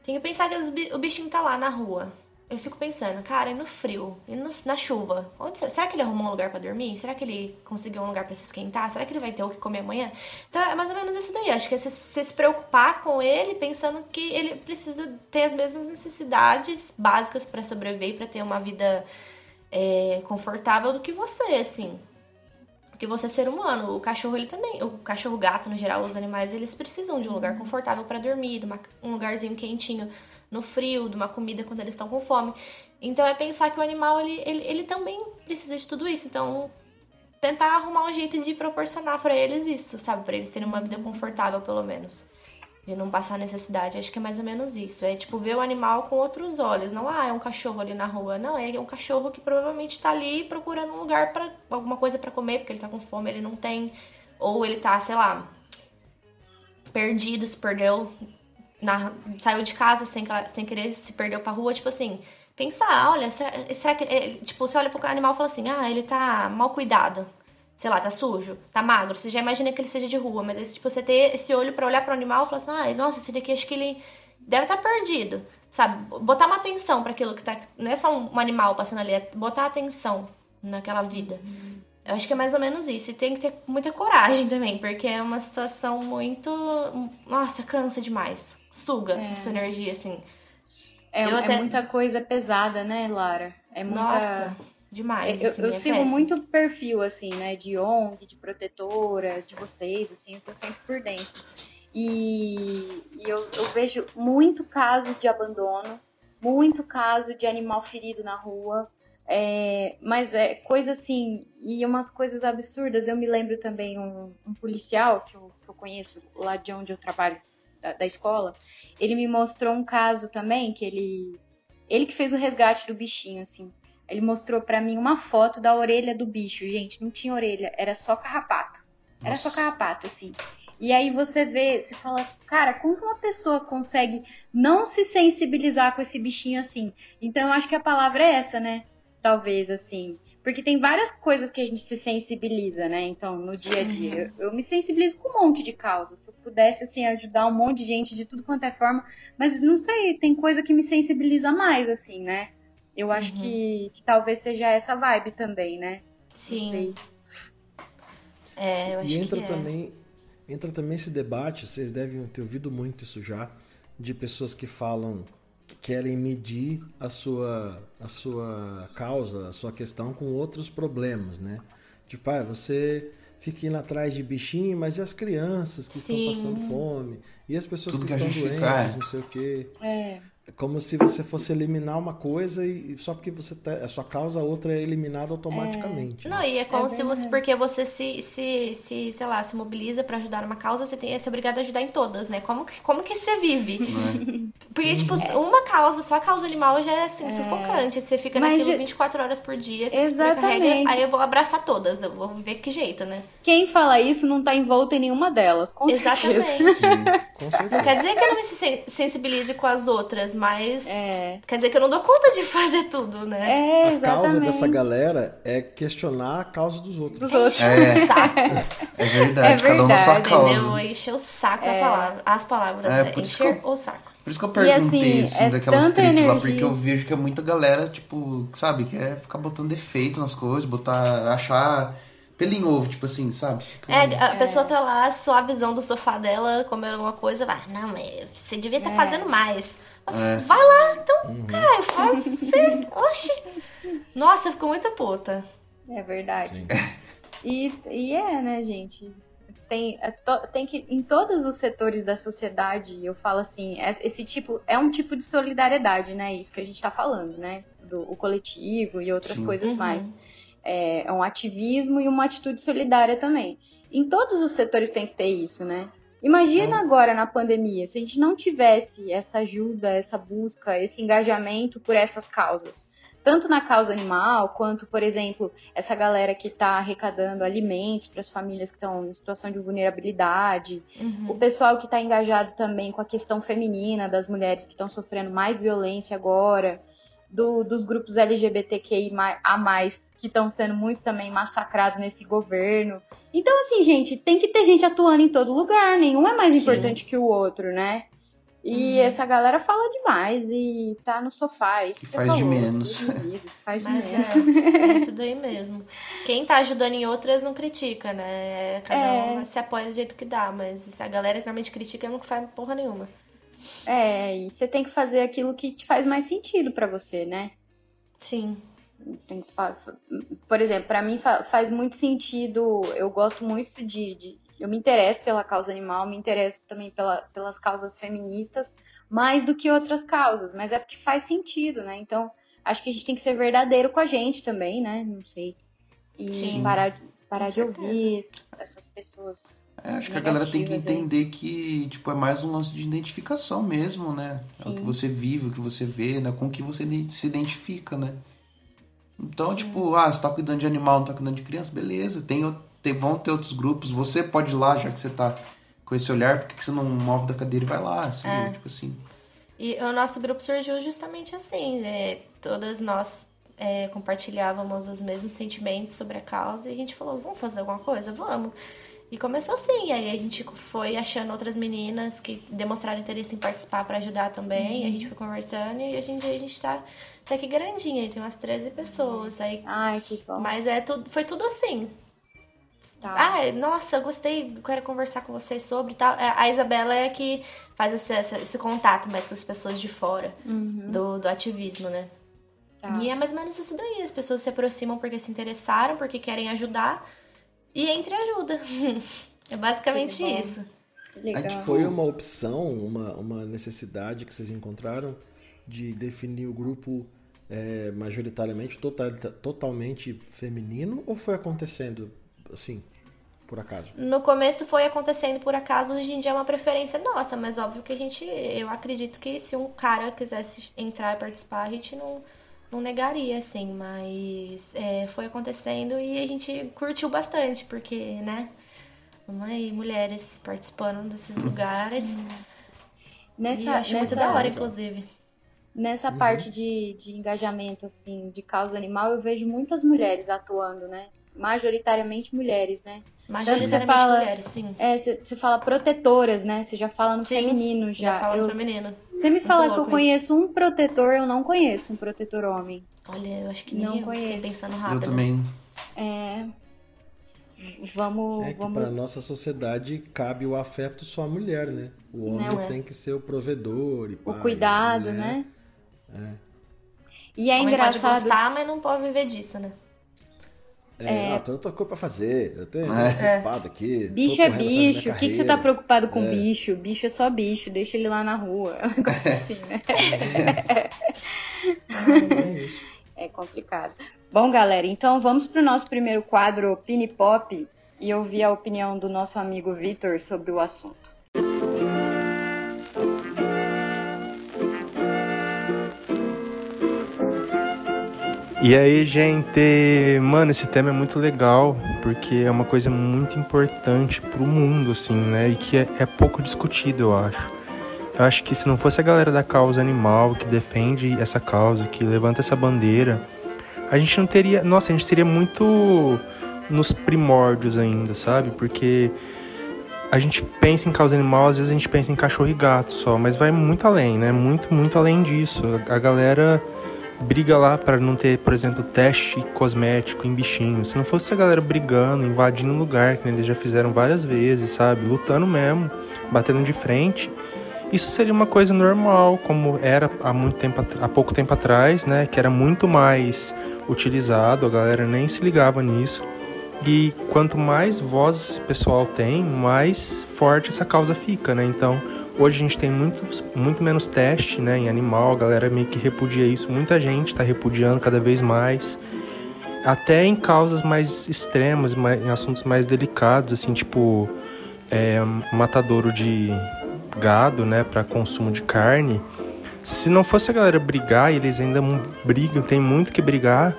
tem que pensar que o bichinho tá lá na rua eu fico pensando, cara, e no frio, e no, na chuva, onde será que ele arrumou um lugar para dormir? Será que ele conseguiu um lugar para se esquentar? Será que ele vai ter o que comer amanhã? Então é mais ou menos isso daí. Acho que é você, você se preocupar com ele, pensando que ele precisa ter as mesmas necessidades básicas para sobreviver, para ter uma vida é, confortável do que você, assim. Porque você é ser humano, o cachorro ele também, o cachorro gato no geral, os animais eles precisam de um lugar confortável para dormir, um lugarzinho quentinho no frio, de uma comida quando eles estão com fome. Então é pensar que o animal ele, ele, ele também precisa de tudo isso. Então tentar arrumar um jeito de proporcionar para eles isso, sabe? Para eles terem uma vida confortável, pelo menos. De não passar necessidade. Acho que é mais ou menos isso. É tipo ver o animal com outros olhos. Não, ah, é um cachorro ali na rua. Não, é um cachorro que provavelmente tá ali procurando um lugar para alguma coisa para comer, porque ele tá com fome, ele não tem. Ou ele tá, sei lá, perdido, se perdeu na, saiu de casa sem, sem querer, se perdeu pra rua, tipo assim, pensar, olha, será, será que. É, tipo, você olha pro animal e fala assim, ah, ele tá mal cuidado. Sei lá, tá sujo, tá magro. Você já imagina que ele seja de rua, mas tipo, você ter esse olho para olhar pro animal e falar assim, ah, nossa, esse daqui acho que ele deve estar tá perdido. Sabe? Botar uma atenção para aquilo que tá. Não é só um animal passando ali, é botar atenção naquela vida. Eu acho que é mais ou menos isso. E tem que ter muita coragem também, porque é uma situação muito. Nossa, cansa demais suga é. sua energia, assim. É, é até... muita coisa pesada, né, Lara? É muita... Nossa, demais. Eu, assim, eu é sigo péssimo. muito perfil, assim, né, de ONG, de protetora, de vocês, assim, eu tô sempre por dentro. E, e eu, eu vejo muito caso de abandono, muito caso de animal ferido na rua, é, mas é coisa assim, e umas coisas absurdas. Eu me lembro também um, um policial que eu, que eu, conheço lá de onde eu trabalho, da, da, escola, ele me mostrou um caso também que ele. Ele que fez o resgate do bichinho, assim. Ele mostrou para mim uma foto da orelha do bicho, gente. Não tinha orelha, era só carrapato. Era Nossa. só carrapato, assim. E aí você vê, você fala, cara, como que uma pessoa consegue não se sensibilizar com esse bichinho assim? Então eu acho que a palavra é essa, né? Talvez, assim. Porque tem várias coisas que a gente se sensibiliza, né? Então, no dia a dia. Uhum. Eu, eu, me sensibilizo com um monte de causas. Se eu pudesse, assim, ajudar um monte de gente de tudo quanto é forma. Mas não sei, tem coisa que me sensibiliza mais, assim, né? Eu acho uhum. que, que, talvez seja essa vibe também, né? Sim. É, eu acho e entra que é. também, entra também esse debate, vocês devem ter ouvido muito isso já, de pessoas que falam que querem medir a sua, a sua causa, a sua questão com outros problemas, né? Tipo, ah, você fica indo atrás de bichinho, mas e as crianças que Sim. estão passando fome? E as pessoas Tudo que, que estão doentes, é. não sei o quê. É. como se você fosse eliminar uma coisa e só porque você tá, a sua causa a outra é eliminada automaticamente. É. Não, e é como é se você porque você se, se, se sei lá, se mobiliza para ajudar uma causa, você tem ser obrigado a ajudar em todas, né? Como que, como que você vive? É. (laughs) Porque tipo, é. uma causa, só a causa animal já é assim é. sufocante, você fica Mas naquilo 24 horas por dia, você Exatamente. aí eu vou abraçar todas, eu vou ver que jeito, né? Quem fala isso não tá envolto em nenhuma delas, com Exatamente. (laughs) certeza. com certeza. Não quer dizer que eu não me sensibilize com as outras, mas é. quer dizer que eu não dou conta de fazer tudo, né? É, exatamente. A causa dessa galera é questionar a causa dos outros. Dos outros. É, é verdade, é cada um na sua causa. Entendeu? Encher o saco é. palavra, as palavras, é, né? Encher eu, o saco. Por isso que eu perguntei, assim, assim é daquelas tricks lá, porque eu vejo que é muita galera, tipo, sabe, quer ficar botando defeito nas coisas, botar, achar pelinho ovo, tipo assim, sabe? Fica... É, a pessoa tá lá, suavizão do sofá dela, comendo alguma coisa, vai, não, mas você devia estar tá é. fazendo mais. É. Vai lá, então, uhum. caralho, faz você. Oxi. Nossa, ficou muito puta. É verdade. E, e é, né, gente? Tem, é tem que, em todos os setores da sociedade, eu falo assim, é, esse tipo, é um tipo de solidariedade, né? Isso que a gente tá falando, né? Do o coletivo e outras Sim. coisas uhum. mais. É, é um ativismo e uma atitude solidária também. Em todos os setores tem que ter isso, né? Imagina agora na pandemia, se a gente não tivesse essa ajuda, essa busca, esse engajamento por essas causas. Tanto na causa animal, quanto, por exemplo, essa galera que está arrecadando alimentos para as famílias que estão em situação de vulnerabilidade, uhum. o pessoal que está engajado também com a questão feminina, das mulheres que estão sofrendo mais violência agora, do, dos grupos LGBTQI a mais que estão sendo muito também massacrados nesse governo. Então, assim, gente, tem que ter gente atuando em todo lugar, nenhum é mais Sim. importante que o outro, né? E hum. essa galera fala demais e tá no sofá. É isso que faz falou, de menos. (laughs) faz de Mas menos. É, é, isso (laughs) daí mesmo. Quem tá ajudando em outras não critica, né? Cada é. um se apoia do jeito que dá, mas a galera que realmente critica não faz porra nenhuma. É, e você tem que fazer aquilo que te faz mais sentido para você, né? Sim. Por exemplo, para mim faz muito sentido. Eu gosto muito de, de, Eu me interesso pela causa animal, me interesso também pela, pelas causas feministas, mais do que outras causas, mas é porque faz sentido, né? Então, acho que a gente tem que ser verdadeiro com a gente também, né? Não sei. E Sim. parar, parar de ouvir essas pessoas é, acho que a galera tem que entender que, tipo, é mais um lance de identificação mesmo, né? Sim. É o que você vive, o que você vê, né? Com o que você se identifica, né? Então, Sim. tipo, ah, você tá cuidando de animal, não tá cuidando de criança, beleza. Tem, tem, vão ter outros grupos. Você pode ir lá, já que você tá com esse olhar, por que você não move da cadeira e vai lá? Assim, é. Tipo assim. E o nosso grupo surgiu justamente assim, né? Todas nós é, compartilhávamos os mesmos sentimentos sobre a causa e a gente falou, vamos fazer alguma coisa? Vamos. E começou assim, aí a gente foi achando outras meninas que demonstraram interesse em participar para ajudar também, uhum. a gente foi conversando e hoje em dia a gente tá, tá aqui grandinha, aí tem umas 13 pessoas. Aí, Ai, que bom. Mas é tudo, foi tudo assim. Tá. Ah, nossa, eu gostei, quero conversar com vocês sobre tal. É, a Isabela é a que faz esse, esse contato mais com as pessoas de fora uhum. do, do ativismo, né? Tá. E é mais ou menos isso daí. As pessoas se aproximam porque se interessaram, porque querem ajudar e entre ajuda. (laughs) é basicamente isso. Legal. Foi uma opção, uma, uma necessidade que vocês encontraram de definir o grupo é, majoritariamente, total, totalmente feminino ou foi acontecendo assim, por acaso? No começo foi acontecendo por acaso, hoje em dia é uma preferência nossa, mas óbvio que a gente, eu acredito que se um cara quisesse entrar e participar, a gente não não negaria, assim, mas é, foi acontecendo e a gente curtiu bastante, porque, né? Aí, mulheres participando desses lugares. Nessa, e acho nessa, muito da hora, inclusive. Nessa uhum. parte de, de engajamento, assim, de causa animal, eu vejo muitas mulheres atuando, né? Majoritariamente mulheres, né? Majoritariamente fala, mulheres, sim. É, você fala protetoras, né? Você já fala no sim, feminino já. Já fala eu, no feminino. Você me fala que eu conheço um protetor, eu não conheço um protetor homem. Olha, eu acho que não eu, conheço. pensando rápido. Eu também. É. Vamos. É que vamos... para nossa sociedade cabe o afeto só à mulher, né? O homem não, é. tem que ser o provedor e pai, O cuidado, né? É. E é o engraçado. pode gostar, mas não pode viver disso, né? É, é. Ah, tô outra coisa pra fazer. Eu tenho é. preocupado aqui. Bicho é bicho. O que, que você tá preocupado com é. bicho? Bicho é só bicho. Deixa ele lá na rua. (laughs) assim, né? (laughs) é, é complicado. Bom, galera, então vamos pro nosso primeiro quadro Pini Pop e ouvir a opinião do nosso amigo Vitor sobre o assunto. E aí, gente, mano, esse tema é muito legal, porque é uma coisa muito importante pro mundo, assim, né? E que é, é, pouco discutido, eu acho. Eu acho que se não fosse a galera da causa animal que defende essa causa, que levanta essa bandeira, a gente não teria. Nossa, a gente seria muito nos primórdios ainda, sabe? Porque a gente pensa em causa animal, às vezes a gente pensa em cachorro e gato só, mas vai muito além, né? Muito, muito além disso. A galera briga lá para não ter, por exemplo, teste cosmético em bichinhos. Se não fosse a galera brigando, invadindo o lugar, que eles já fizeram várias vezes, sabe? Lutando mesmo, batendo de frente. Isso seria uma coisa normal, como era há muito tempo, há pouco tempo atrás, né? Que era muito mais utilizado, a galera nem se ligava nisso. E quanto mais voz esse pessoal tem, mais forte essa causa fica, né? Então, Hoje a gente tem muito, muito menos teste né, em animal, a galera meio que repudia isso. Muita gente está repudiando cada vez mais. Até em causas mais extremas, em assuntos mais delicados, assim, tipo é, matadouro de gado, né, para consumo de carne. Se não fosse a galera brigar, e eles ainda brigam, tem muito que brigar,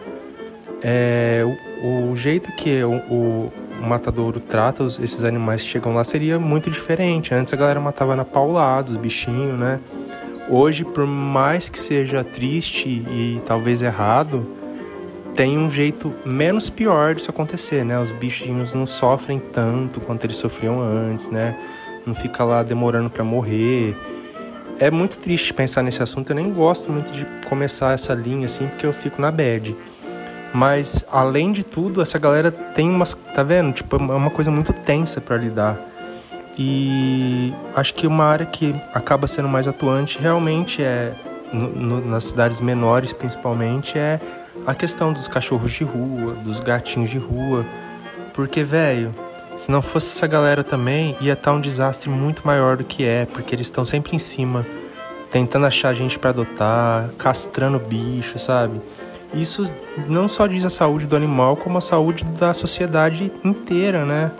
é, o, o jeito que o, o o matadouro trata esses animais que chegam lá seria muito diferente. Antes a galera matava na paulada os bichinhos, né? Hoje, por mais que seja triste e talvez errado, tem um jeito menos pior disso acontecer, né? Os bichinhos não sofrem tanto quanto eles sofriam antes, né? Não fica lá demorando para morrer. É muito triste pensar nesse assunto. Eu nem gosto muito de começar essa linha assim, porque eu fico na bad. Mas além de tudo, essa galera tem umas, tá vendo? Tipo, é uma coisa muito tensa para lidar. E acho que uma área que acaba sendo mais atuante realmente é no, nas cidades menores, principalmente, é a questão dos cachorros de rua, dos gatinhos de rua. Porque, velho, se não fosse essa galera também, ia estar tá um desastre muito maior do que é, porque eles estão sempre em cima, tentando achar gente para adotar, castrando bicho, sabe? Isso não só diz a saúde do animal, como a saúde da sociedade inteira, né?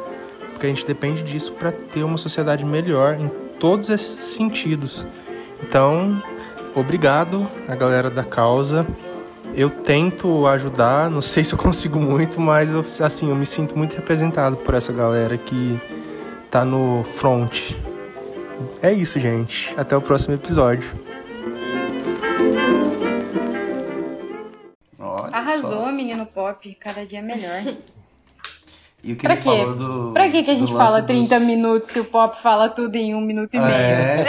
Porque a gente depende disso para ter uma sociedade melhor em todos esses sentidos. Então, obrigado a galera da causa. Eu tento ajudar, não sei se eu consigo muito, mas eu, assim, eu me sinto muito representado por essa galera que tá no front. É isso, gente. Até o próximo episódio. Menino pop. Cada dia melhor. (laughs) E o que pra ele quê? falou do. Pra que, que a gente fala 30 dos... minutos se o pop fala tudo em um minuto e meio? É,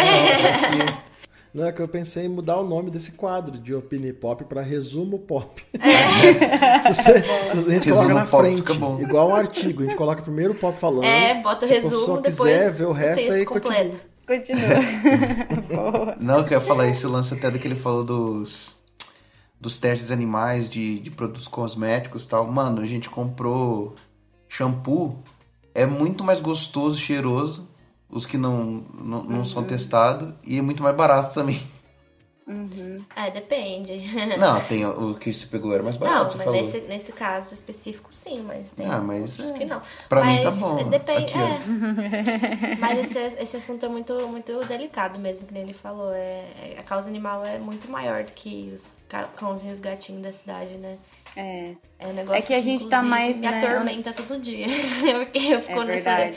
(laughs) não, é que eu pensei em mudar o nome desse quadro de Opini Pop para Resumo Pop. (laughs) É. se, você, a gente resumo coloca na pop, frente, igual um artigo, a gente coloca primeiro o pop falando. É, bota resumo, se a pessoa quiser ver o resto, aí completo. continua. Continua. Não, que eu ia falar esse lance até do que ele falou dos dos testes animais, de, de produtos cosméticos e tal. Mano, a gente comprou shampoo, é muito mais gostoso, cheiroso, os que não, não, não uhum. são testados, e é muito mais barato também. Uhum. É, depende. (laughs) Não, tem o que você pegou era mais barato, não, mas nesse, nesse caso específico sim, mas tem ah, mas é. que não. Pra mas mim tá bom. Depende, Aqui, é. (laughs) mas esse, esse assunto é muito, muito delicado mesmo, que ele falou. É, é, a causa animal é muito maior do que os cãozinhos gatinhos da cidade, né? É. É um negócio é que a gente tá mais. Me né? atormenta todo dia. (laughs) Porque eu fico é nessa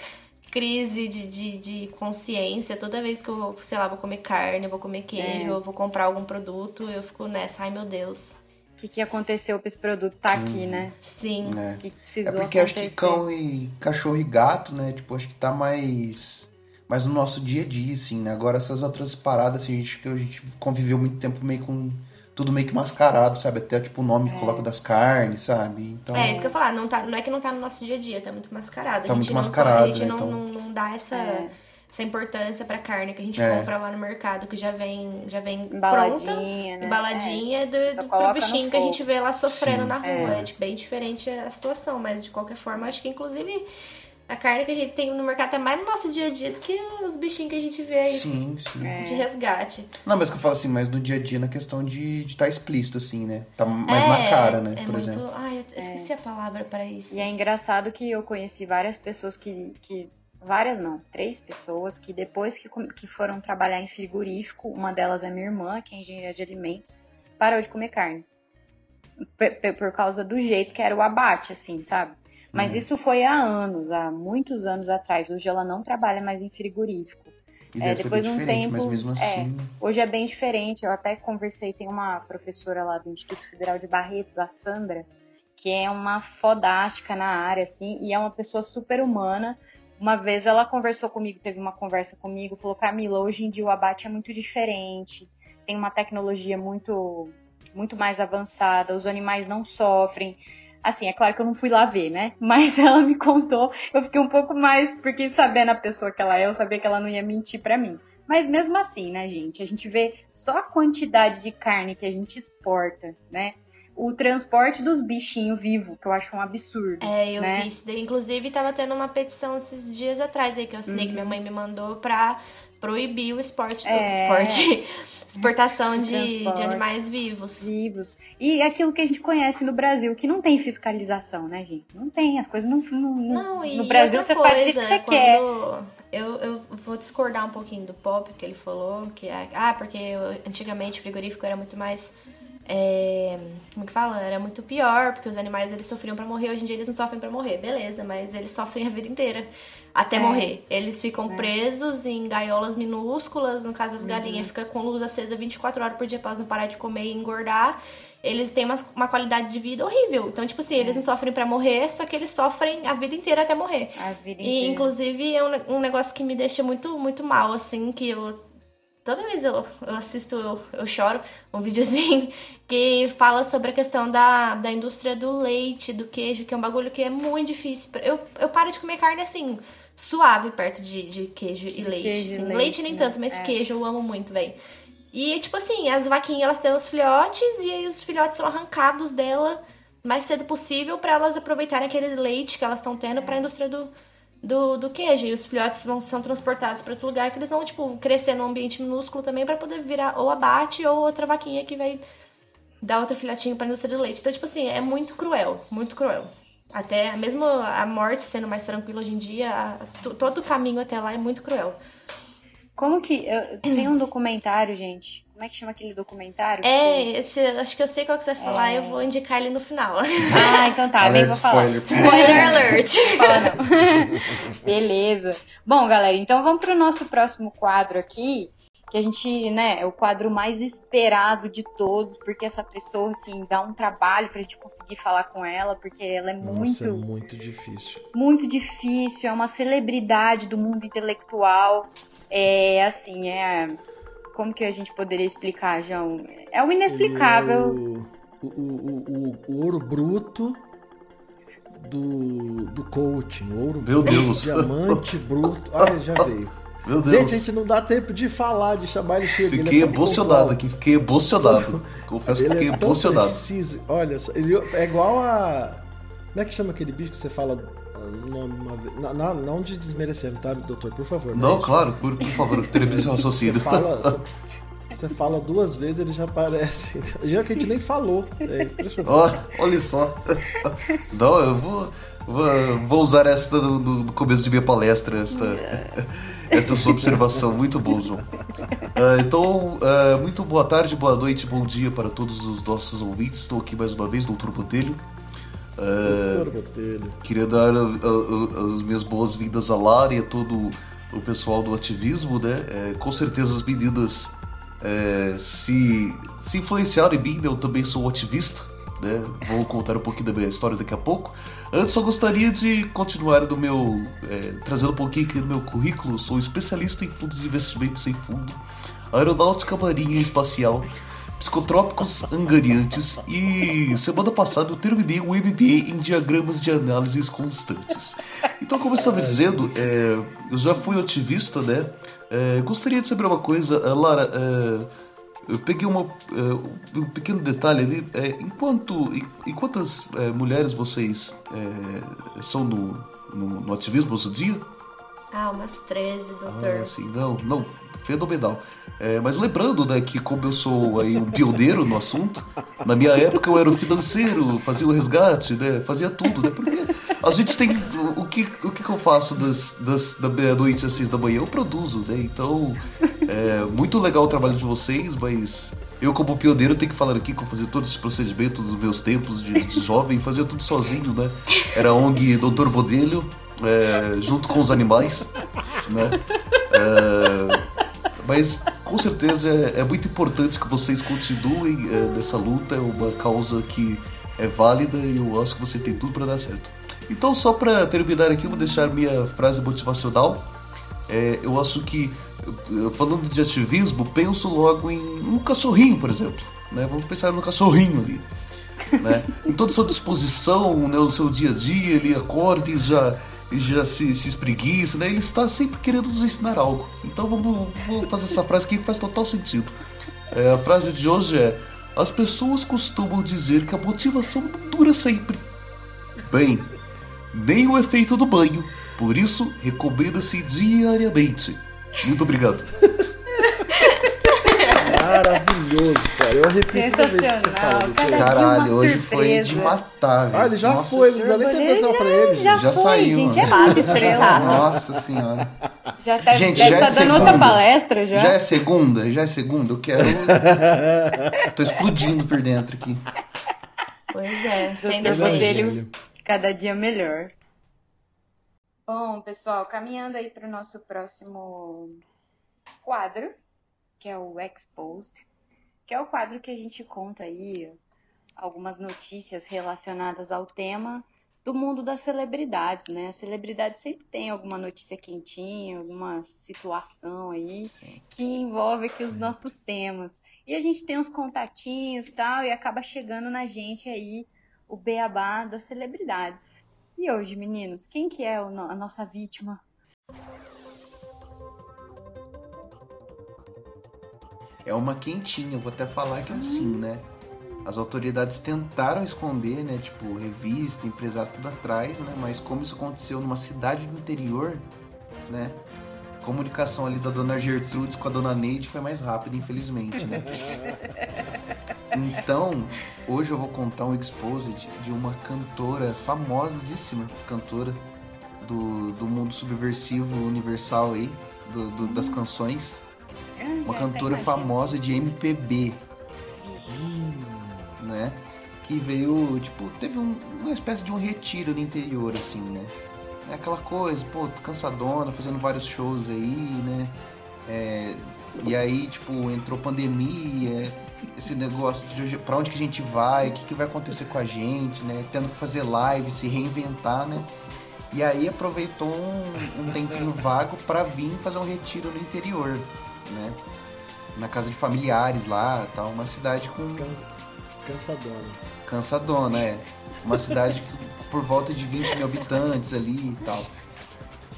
crise de, de, de, consciência. Toda vez que eu vou, sei lá, vou comer carne, vou comer queijo, é. vou comprar algum produto, eu fico nessa, ai meu Deus. O que, que aconteceu pra esse produto tá aqui, né? Sim. É. Que precisou é porque acontecer. acho que cão e cachorro e gato, né? Tipo, acho que tá mais mais no nosso dia a dia, assim, né? Agora essas outras paradas, assim, a gente, que a gente conviveu muito tempo meio com tudo meio que mascarado, sabe? Até tipo o nome é. que coloca das carnes, sabe? Então... É, isso que eu ia falar, não, tá, não é que não tá no nosso dia a dia, tá muito mascarado. Tá muito mascarado. a gente né? não, então... não, não, dá essa. É. essa importância pra carne que a gente é. compra lá no mercado, que já vem, já vem embaladinha, pronta, né? embaladinha é. do, do pro bichinho que a gente vê lá sofrendo Sim. na rua. É. é bem diferente a situação, mas de qualquer forma, acho que inclusive a carne que a gente tem no mercado é mais no nosso dia a dia do que os bichinhos que a gente vê aí sim, sim. É. de resgate. Não, mas que eu falo assim, mais no dia a dia na questão de estar tá explícito, assim, né? Tá mais é, na cara, né? É por muito... exemplo. Ai, eu esqueci é. a palavra para isso. E é engraçado que eu conheci várias pessoas que, que várias não, três pessoas que depois que, que foram trabalhar em frigorífico, uma delas é minha irmã, que é engenheira de alimentos, parou de comer carne. Por, por causa do jeito que era o abate, assim, sabe? Mas uhum. isso foi há anos, há muitos anos atrás. Hoje ela não trabalha mais em frigorífico. E é, depois de um tempo, mesmo assim. É, hoje é bem diferente. Eu até conversei, tem uma professora lá do Instituto Federal de Barretos, a Sandra, que é uma fodástica na área, assim, e é uma pessoa super humana, uma vez ela conversou comigo, teve uma conversa comigo, falou: Camila, hoje em dia o abate é muito diferente, tem uma tecnologia muito, muito mais avançada, os animais não sofrem. Assim, é claro que eu não fui lá ver, né? (laughs) Mas ela me contou, eu fiquei um pouco mais, porque sabendo a pessoa que ela é, eu sabia que ela não ia mentir para mim. Mas mesmo assim, né, gente? A gente vê só a quantidade de carne que a gente exporta, né? O transporte dos bichinhos vivos, que eu acho um absurdo. É, eu né? vi isso. Inclusive, tava tendo uma petição esses dias atrás aí que eu assinei, uhum. que minha uhum. mãe me mandou pra proibir o esporte, é... esporte (laughs) exportação de, de animais vivos. Vivos. E aquilo que a gente conhece no Brasil, que não tem fiscalização, né, gente? Não tem, as coisas não. não, não no Brasil você coisa, faz o que você quer. Eu, eu vou discordar um pouquinho do Pop que ele falou, que é, ah, porque antigamente o frigorífico era muito mais é, como que fala? Era muito pior, porque os animais eles sofriam para morrer, hoje em dia eles não sofrem para morrer, beleza, mas eles sofrem a vida inteira até é. morrer. Eles ficam é. presos em gaiolas minúsculas, no caso as galinhas uhum. fica com luz acesa 24 horas por dia para não parar de comer e engordar. Eles têm uma, uma qualidade de vida horrível. Então, tipo assim, eles é. não sofrem para morrer, só que eles sofrem a vida inteira até morrer. A vida inteira. E, inclusive, é um, um negócio que me deixa muito, muito mal, assim, que eu toda vez eu, eu assisto, eu, eu choro, um videozinho (laughs) que fala sobre a questão da, da indústria do leite, do queijo, que é um bagulho que é muito difícil. Eu, eu paro de comer carne assim, suave perto de, de queijo e de leite. Queijo assim. leite, leite, nem né? tanto, mas é. queijo eu amo muito, velho. E, tipo assim, as vaquinhas elas têm os filhotes e aí os filhotes são arrancados dela mais cedo possível para elas aproveitarem aquele leite que elas estão tendo é. para a indústria do, do, do queijo. E os filhotes vão, são transportados para outro lugar que eles vão, tipo, crescer num ambiente minúsculo também para poder virar ou abate ou outra vaquinha que vai dar outro filhotinho pra indústria do leite. Então, tipo assim, é muito cruel, muito cruel. Até mesmo a morte sendo mais tranquila hoje em dia, a, todo o caminho até lá é muito cruel. Como que. Eu, tem um documentário, gente. Como é que chama aquele documentário? É, esse, acho que eu sei qual que você vai falar, é... eu vou indicar ele no final. Ah, então tá, nem vou falar. Spoiler, spoiler alert! (laughs) Beleza. Bom, galera, então vamos pro nosso próximo quadro aqui, que a gente, né, é o quadro mais esperado de todos, porque essa pessoa, assim, dá um trabalho pra gente conseguir falar com ela, porque ela é Nossa, muito... é muito difícil. Muito difícil, é uma celebridade do mundo intelectual. É, assim, é como que a gente poderia explicar, João? É o inexplicável. É o, o, o, o, ouro bruto do, do coaching. O ouro Meu bruto, Deus. diamante bruto. Ah, já (laughs) veio. Meu Deus. Gente, a gente não dá tempo de falar, de chamar ele chega. Fiquei ele é emocionado aqui, fiquei emocionado. Confesso que fiquei é emocionado. Preciso. Olha, ele é igual a. Como é que chama aquele bicho que você fala uma. Não, de desmerecendo, tá, doutor? Por favor. Não, claro, por, por favor, teremos esse raciocínio. Você fala, (laughs) você fala duas vezes, ele já aparece. (laughs) Já que a gente nem falou. É impressionante. Oh, olha só. (laughs) Não, eu vou. Vou, vou usar esta no, no, começo de minha palestra, esta, esta sua observação. Muito bom, João. Uh, então, uh, muito boa tarde, boa noite, bom dia para todos os nossos ouvintes. Estou aqui mais uma vez, doutor Botelho. Uh, queria dar uh, uh, as minhas boas-vindas a Lara e a todo o pessoal do ativismo, né? É, com certeza as meninas é, se, se influenciaram em mim, né? eu também sou ativista, né? Vou contar um pouquinho da minha história daqui a pouco. Antes, só gostaria de continuar no meu. É, trazendo um pouquinho aqui no meu currículo. Sou especialista em fundos de investimento sem fundo, aeronáutica marinha e espacial psicotrópicos angariantes e semana passada eu terminei um MBA em diagramas de análises constantes. Então, como eu estava dizendo, é, eu já fui ativista, né? É, gostaria de saber uma coisa, é, Lara. É, eu peguei uma, é, um pequeno detalhe ali. É, enquanto, em, em quantas é, mulheres vocês são no, no, no ativismo hoje em dia? Ah, umas 13, doutor. Ah, sim, não, não, fenomenal. É, mas lembrando, né, que como eu sou aí um pioneiro no assunto, na minha época eu era o financeiro, fazia o resgate, né, fazia tudo, né, porque a gente tem, o que, o que, eu faço das, das, da meia-noite às seis da manhã, eu produzo, né, então, é muito legal o trabalho de vocês, mas eu como pioneiro tenho que falar aqui que eu fazia todos esses procedimentos dos meus tempos de, de jovem, fazia tudo sozinho, né, era ONG Doutor Bodelho, é, junto com os animais, né? É, mas com certeza é, é, muito importante que vocês continuem é, nessa luta, é uma causa que é válida e eu acho que você tem tudo para dar certo. Então, só para terminar aqui, vou deixar minha frase motivacional. É, eu acho que, falando de ativismo, penso logo em um cachorrinho, por exemplo. Né? Vamos pensar no cachorrinho ali. Né? Em toda a sua disposição, né, no seu dia a dia, ele acorda e já já se, se espreguiça, né? Ele está sempre querendo nos ensinar algo. Então vamos, vamos fazer essa frase aqui que faz total sentido. É, a frase de hoje é: As pessoas costumam dizer que a motivação dura sempre. Bem, nem o efeito do banho. Por isso, recomenda-se diariamente. Muito obrigado. (laughs) (laughs) Maravilhoso, cara. Eu arrepio toda vez que você fala. Caralho, hoje foi de matar, velho. Ah, ele já Nossa foi, não dá nem tempo pra ele. Já, já foi, saiu. Gente, é fácil (laughs) estressar. Nossa senhora. Já tá, gente, já tá é dando segunda. outra palestra já. Já é segunda? Já é segunda? Eu quero. (laughs) Tô explodindo por dentro aqui. Pois é, sem dele cada dia melhor. Bom, pessoal, caminhando aí para o nosso próximo quadro, que é o Exposed, que é o quadro que a gente conta aí algumas notícias relacionadas ao tema do mundo das celebridades, né? A celebridade sempre tem alguma notícia quentinha, alguma situação aí Sim. que envolve aqui Sim. os nossos temas. E a gente tem uns contatinhos tal, e acaba chegando na gente aí o beabá das celebridades. E hoje, meninos, quem que é a nossa vítima? É uma quentinha. Eu vou até falar que é assim, né? As autoridades tentaram esconder, né? Tipo, revista, empresário, tudo atrás, né? Mas como isso aconteceu numa cidade do interior, né? A comunicação ali da dona Gertrudes com a dona Neide foi mais rápida, infelizmente, né? (laughs) Então, hoje eu vou contar um exposit de uma cantora famosíssima, cantora do, do mundo subversivo universal aí, do, do, das canções, uma cantora famosa de MPB. Né? Que veio, tipo, teve um, uma espécie de um retiro no interior, assim, né? É aquela coisa, pô, cansadona, fazendo vários shows aí, né? É, e aí, tipo, entrou pandemia, esse negócio de pra onde que a gente vai, o que, que vai acontecer com a gente, né? Tendo que fazer live, se reinventar, né? E aí aproveitou um, um tempinho vago para vir fazer um retiro no interior né? Na casa de familiares lá, tal, uma cidade com cansadona. Cansadona, é. Uma cidade que, por volta de 20 mil habitantes ali e tal.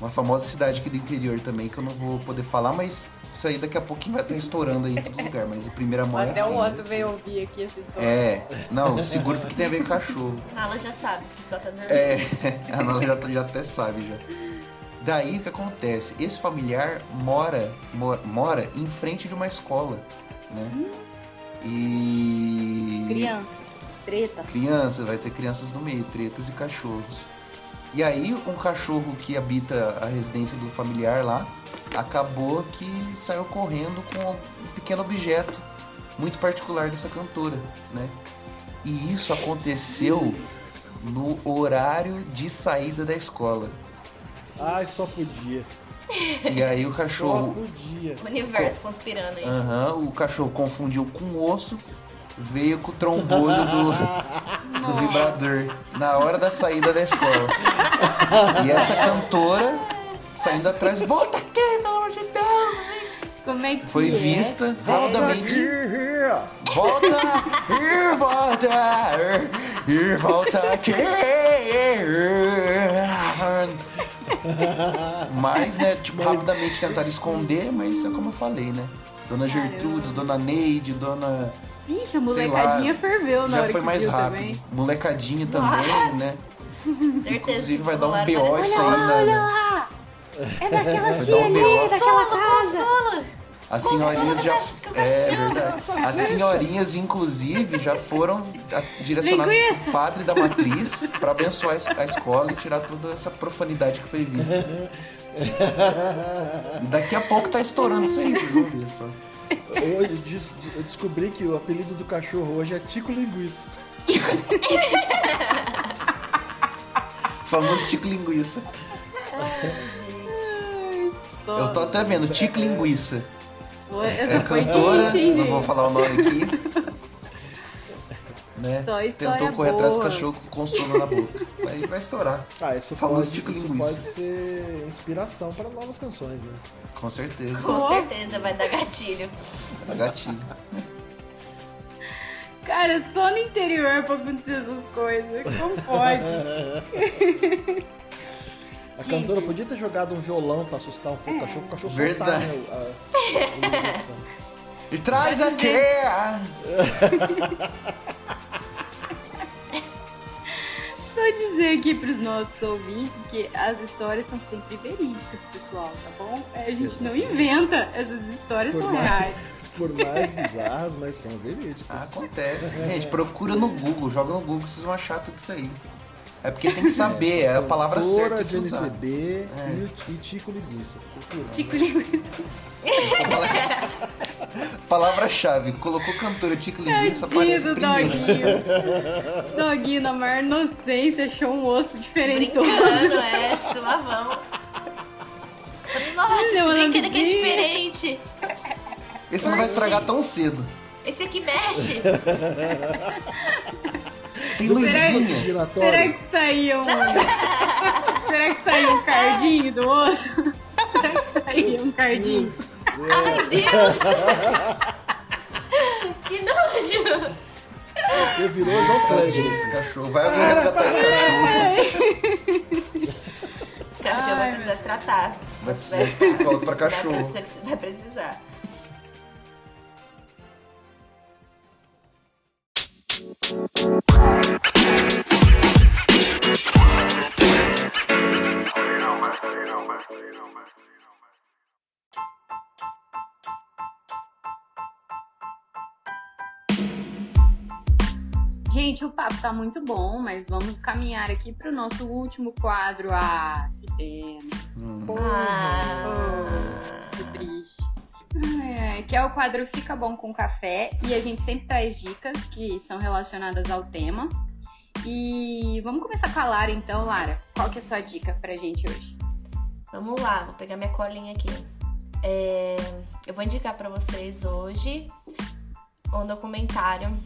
Uma famosa cidade aqui do interior também, que eu não vou poder falar, mas isso aí daqui a pouquinho vai estar estourando aí em todo lugar, mas a primeira mão é Até é o outro veio ouvir aqui essa história. É, não, seguro porque tem a ver com cachorro. A Ela já sabe que está nervosa. É, (laughs) a Nala já, já até sabe já. Daí o que acontece? Esse familiar mora, mora, mora em frente de uma escola, né? Hum. E. Criança, treta. Criança, vai ter crianças no meio, tretas e cachorros. E aí um cachorro que habita a residência do familiar lá acabou que saiu correndo com um pequeno objeto muito particular dessa cantora, né? E isso aconteceu no horário de saída da escola. Ai, só podia. E aí o cachorro. Só podia. O universo conspirando aí. Aham, uhum, o cachorro confundiu com o osso, veio com o trombolho do, do vibrador na hora da saída da escola. E essa cantora saindo atrás, volta aqui, pelo amor de Deus! Como é que Foi é? vista rapidamente. Volta e volta e volta aqui. (laughs) mas, né, tipo, rapidamente tentaram esconder, mas é como eu falei, né? Dona Gertrudes, Dona Neide, Dona. Ixi, a molecadinha lá, ferveu na já hora foi que mais viu rápido. também. Molecadinha também, Nossa. né? (laughs) Certeza. Inclusive vai dar um BO isso aí, Olha né? lá! (laughs) É daquela tia um ali, daquela casa. As senhorinhas já. É verdade. As senhorinhas, inclusive, já foram direcionadas pro padre da matriz pra abençoar a es- a escola e tirar toda essa profanidade que foi vista. E (laughs) daqui a pouco tá estourando isso aí, vocês vão ver só. Hoje eu des- eu descobri que o apelido do cachorro hoje é Tico Linguiça. (laughs) Famoso tico linguiça. Eu tô até vendo, tico linguiça. É cantora, não vou falar o nome aqui. (laughs) Né? Tentou correr atrás do boa. cachorro com consolo na boca. Aí vai estourar. Ah, isso, Famoso pode, isso pode ser inspiração para novas canções, né? Com certeza. Com certeza vai dar gatilho. Tá gatilho. Cara, só no interior pra acontecer essas coisas. Como pode? (laughs) A cantora podia ter jogado um violão pra assustar um pouco o cachorro, o cachorro Verdade. soltar, né, a, a. (laughs) E traz aqui! Só (laughs) dizer aqui pros nossos ouvintes que as histórias são sempre verídicas, pessoal, tá bom? A gente não inventa, essas histórias Por são mais, reais. (laughs) por mais bizarras, mas são verídicas. Acontece. Gente, procura no Google, joga no Google que vocês vão achar tudo isso aí. É porque tem que saber, é a palavra Cantora certa de. MPB É. e, e Tico Linguiça. Procura. Tico Linguiça. (laughs) Palavra-chave, colocou cantora Tico Linguiça, aparece primeiro. doguinho. Doguinho, na maior inocência, achou um osso diferentoso. Brincando, é, suavão. Nossa, esse brinquedo aqui é diferente. Esse não vai estragar tão cedo. Esse aqui mexe. (laughs) Tem Será- luzinha. Giratório. Será que saiu um... (laughs) Será que saiu um cardinho do osso? Será que saiu um cardinho? Ai, Deus. que nojo. Ele virou João Tadinho Kleber. desse cachorro. Vai alguém resgatar esse cachorro. Esse cachorro vai precisar tratar. Vai precisar de psicólogo pra Vai cachorro. precisar, vai precisar. Gente, o papo tá muito bom, mas vamos caminhar aqui pro nosso último quadro. Ah, que pena. Hum. Ah. Que triste. É, que é o quadro Fica Bom com Café. E a gente sempre traz dicas que são relacionadas ao tema. E vamos começar com a Lara, então, Lara. Qual que é a sua dica pra gente hoje? Vamos lá, vou pegar minha colinha aqui. É, eu vou indicar pra vocês hoje um documentário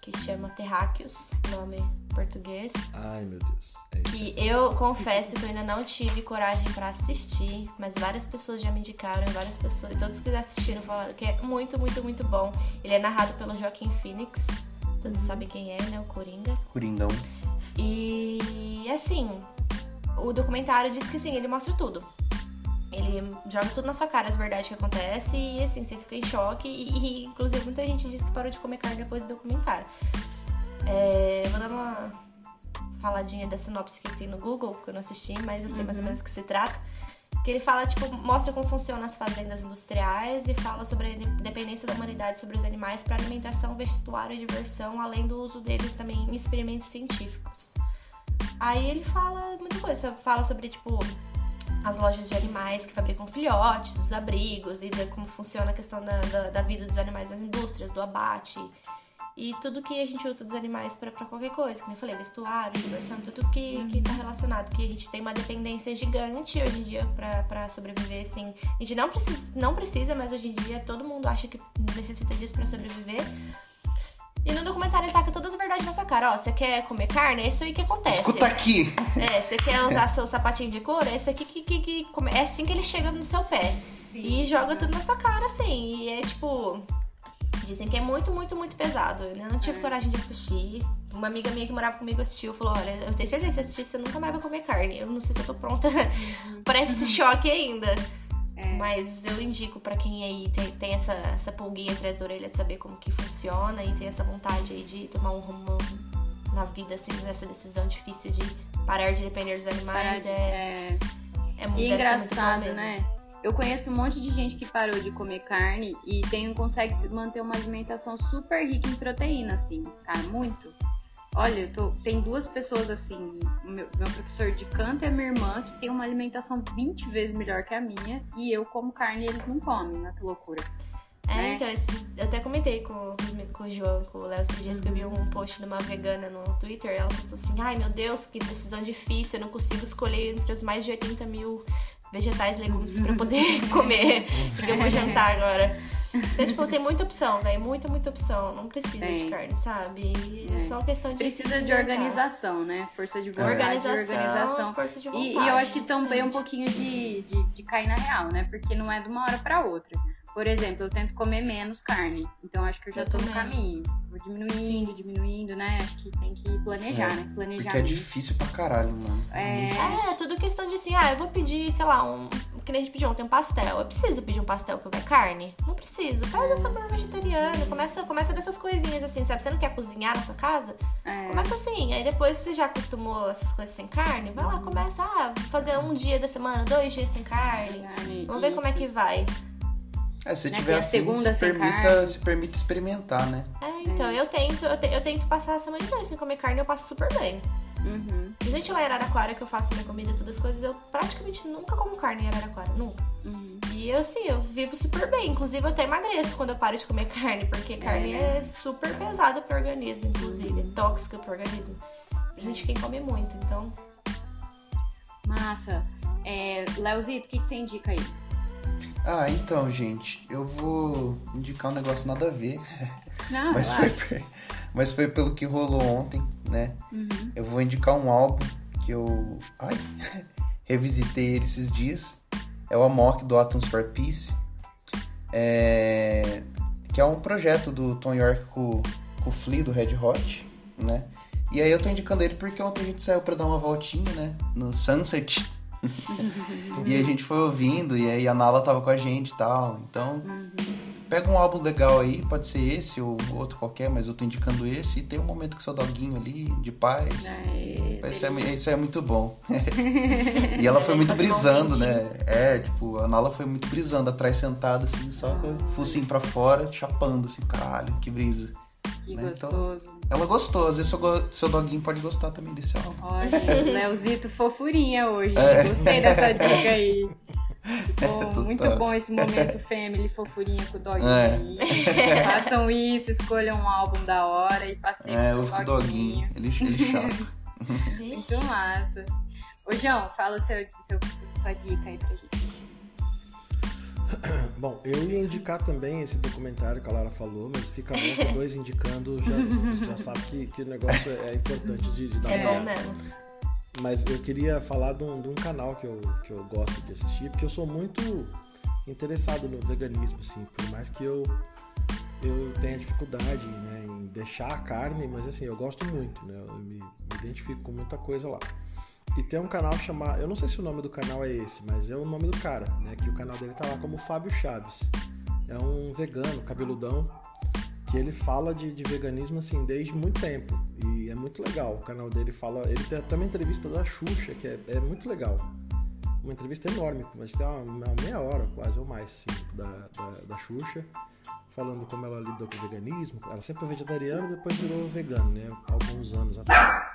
que chama Terráqueos, nome português. Ai, meu Deus. É isso. Que eu confesso que eu ainda não tive coragem pra assistir, mas várias pessoas já me indicaram, e várias pessoas, e todos que já assistiram falaram que é muito, muito, muito bom. Ele é narrado pelo Joaquim Phoenix, todos sabem quem é, né? O Coringa. Coringão. E assim, o documentário diz que sim, ele mostra tudo. Ele joga tudo na sua cara, as verdades que acontece e assim, você fica em choque. E, e, inclusive muita gente diz que parou de comer carne depois do documentário. É, vou dar uma faladinha da sinopse que tem no Google, que eu não assisti, mas eu sei mais ou menos do que se trata. Que ele fala, tipo, mostra como funcionam as fazendas industriais e fala sobre a dependência da humanidade sobre os animais para alimentação, vestuário e diversão, além do uso deles também em experimentos científicos. Aí ele fala muita coisa, fala sobre, tipo, as lojas de animais que fabricam filhotes, os abrigos e como funciona a questão da, da, da vida dos animais nas indústrias, do abate e tudo que a gente usa dos animais para qualquer coisa, como eu falei, vestuário, diversão, tudo que, que tá relacionado, que a gente tem uma dependência gigante hoje em dia para sobreviver, assim. A gente não precisa, não precisa, mas hoje em dia todo mundo acha que necessita disso para sobreviver. E no documentário ele taca todas as verdades na sua cara. Ó, você quer comer carne? É isso aí que acontece. Escuta aqui. (laughs) É, você quer usar seu sapatinho de couro? É isso aqui que, que, que come- É assim que ele chega no seu pé. E joga tudo na sua cara, assim. E é tipo. Dizem que é muito, muito, muito pesado. Eu não tive é. coragem de assistir. Uma amiga minha que morava comigo assistiu falou: Olha, eu tenho certeza que se assistir, você nunca mais vai comer carne. Eu não sei se eu tô pronta (laughs) para esse (laughs) choque ainda. É. Mas eu indico para quem aí tem, tem essa, essa pulguinha atrás da orelha de saber como que funciona e tem essa vontade aí de tomar um rumo na vida, assim, nessa decisão difícil de parar de depender dos animais. De, é, é, é muito, e engraçado, né? Eu conheço um monte de gente que parou de comer carne e tem, consegue manter uma alimentação super rica em proteína, assim, cara, muito. Olha, tô, tem duas pessoas assim, meu, meu, professor de canto e a minha irmã, que tem uma alimentação 20 vezes melhor que a minha, e eu como carne e eles não comem, né? Que loucura. É, né? então, eu até comentei com, com o João, com o Léo, esses dias que eu vi um post de uma vegana no Twitter, ela postou assim, ai meu Deus, que decisão difícil, eu não consigo escolher entre os mais de 80 mil vegetais, legumes para (laughs) poder (laughs) comer, porque eu vou jantar agora. Então, tipo, tem muita opção, velho. Muita, muita opção. Não precisa tem. de carne, sabe? É. é só questão de. Precisa de organização, né? Força de vontade. Organização, organização. Força de vontade. E, e eu acho que também um pouquinho de, de, de cair na real, né? Porque não é de uma hora para outra. Por exemplo, eu tento comer menos carne. Então acho que eu já eu tô também. no caminho. Vou diminuindo, Sim. diminuindo, né? Acho que tem que planejar, é, né? Planejar. Porque é difícil pra caralho, mano. É... é, tudo questão de assim, ah, eu vou pedir, sei lá, um. Que nem a gente pediu ontem um pastel. Eu preciso pedir um pastel que vai carne? Não preciso. Faz um sabor vegetariano. Começa, começa dessas coisinhas assim, sabe? Você não quer cozinhar na sua casa? É. Começa assim. Aí depois você já acostumou essas coisas sem carne, vai lá, começa a fazer um dia da semana, dois dias sem carne. Vamos ver Isso. como é que vai. É, se né? tiver a segunda se permita, se permita experimentar, né? É, então, eu tento, eu, te, eu tento passar a semana inteira sem comer carne, eu passo super bem. Uhum. Gente lá em Araraquara, que eu faço minha comida e todas as coisas, eu praticamente nunca como carne em Araraquara, nunca. Uhum. E eu, assim, eu vivo super bem. Inclusive, eu até emagreço quando eu paro de comer (laughs) carne, porque carne é, é super pesada pro organismo, inclusive. É tóxica pro organismo. Pra gente quem come muito, então... Massa. É, Leozito, o que, que você indica aí? Ah, então, gente, eu vou indicar um negócio nada a ver. Não, (laughs) mas, foi, mas foi pelo que rolou ontem, né? Uhum. Eu vou indicar um álbum que eu. Ai, (laughs) revisitei ele esses dias. É o Amok do Atoms for Peace. É... Que é um projeto do Tom York com, com o Flea do Red Hot, né? E aí eu tô indicando ele porque ontem a gente saiu para dar uma voltinha, né? No Sunset (laughs) e a gente foi ouvindo, e aí a Nala tava com a gente e tal. Então, pega um álbum legal aí, pode ser esse ou outro qualquer, mas eu tô indicando esse. E tem um momento com seu doguinho ali, de paz. Isso é, isso é muito bom. (laughs) e ela foi muito brisando, né? É, tipo, a Nala foi muito brisando, atrás sentada, assim, só com o focinho pra fora, chapando, assim, caralho, que brisa. Que né? Então, gostoso. Então, ela gostou, às vezes seu, seu doguinho pode gostar também desse álbum. Olha, Leozito fofurinha hoje. É. Gostei dessa (laughs) dica aí. Bom, é, muito bom esse momento family, fofurinha com o doguinho é. aí. Façam isso, escolham um álbum da hora e passem é, com o doguinho. Ele, ele (laughs) chato. muito massa. Ô, João, fala seu, seu, sua dica aí pra gente. (coughs) Bom, eu ia indicar também esse documentário que a Lara falou, mas fica bom que dois indicando já, já sabe que, que o negócio é importante de, de dar É bom mesmo. Mas eu queria falar de um, de um, canal que eu, que eu gosto de assistir, porque eu sou muito interessado no veganismo, assim, por mais que eu, eu tenha dificuldade né, em deixar a carne, mas assim, eu gosto muito, né? Eu me, me identifico com muita coisa lá. E tem um canal chamado. Eu não sei se o nome do canal é esse, mas é o nome do cara, né? Que o canal dele tá lá como Fábio Chaves. É um vegano, cabeludão, que ele fala de, de, veganismo assim desde muito tempo. E é muito legal. O canal dele fala. Ele tem até uma entrevista da Xuxa, que é, é muito legal. Uma entrevista enorme, mas tem uma, uma, meia hora quase ou mais assim, da, da, da Xuxa falando como ela lidou com o veganismo. Ela sempre foi vegetariana e depois virou vegano, né? Alguns anos atrás.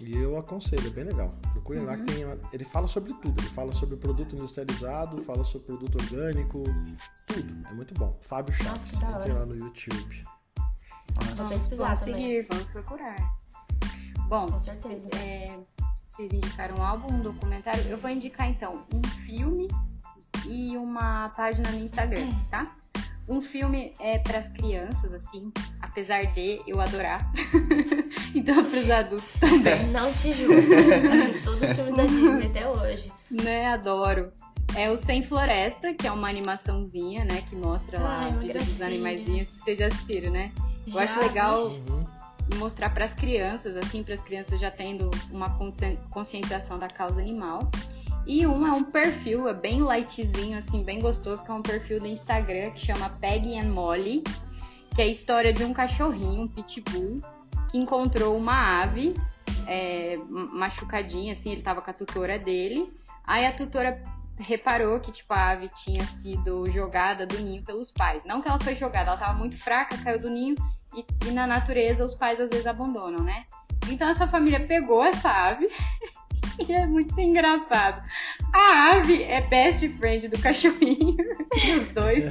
E eu aconselho, é bem legal. Procurem uhum. lá que uhum. tem. Ele fala sobre tudo. Ele fala sobre produto industrializado, fala sobre produto orgânico, tudo. É muito bom. Fábio Chaves. Entrem lá no YouTube. Vamos, pesquisar vamos seguir, vamos procurar. Bom, com certeza. É, vocês indicaram um álbum, um documentário. Eu vou indicar então um filme e uma página no Instagram, tá? Um filme é para as crianças, assim, apesar de eu adorar. (laughs) então, para os adultos também. (laughs) Não te julgo. Assisto todos os filmes da Disney até hoje. Né, adoro. é o Sem Floresta, que é uma animaçãozinha, né? Que mostra lá Ai, a vida dos animaizinhos. Vocês já assistiram, né? Eu Já, acho legal. Uhum. mostrar para as crianças, assim, para as crianças já tendo uma consci- conscientização da causa animal. E um é um perfil, é bem lightzinho, assim, bem gostoso, que é um perfil do Instagram que chama Peggy and Molly, que é a história de um cachorrinho, um pitbull, que encontrou uma ave é, machucadinha, assim, ele tava com a tutora dele. Aí a tutora reparou que, tipo, a ave tinha sido jogada do ninho pelos pais. Não que ela foi jogada, ela tava muito fraca, caiu do ninho e, e na natureza os pais às vezes abandonam, né? Então essa família pegou essa ave (laughs) e (laughs) é muito engraçado. A ave é best friend do cachorrinho, (laughs) dos dois.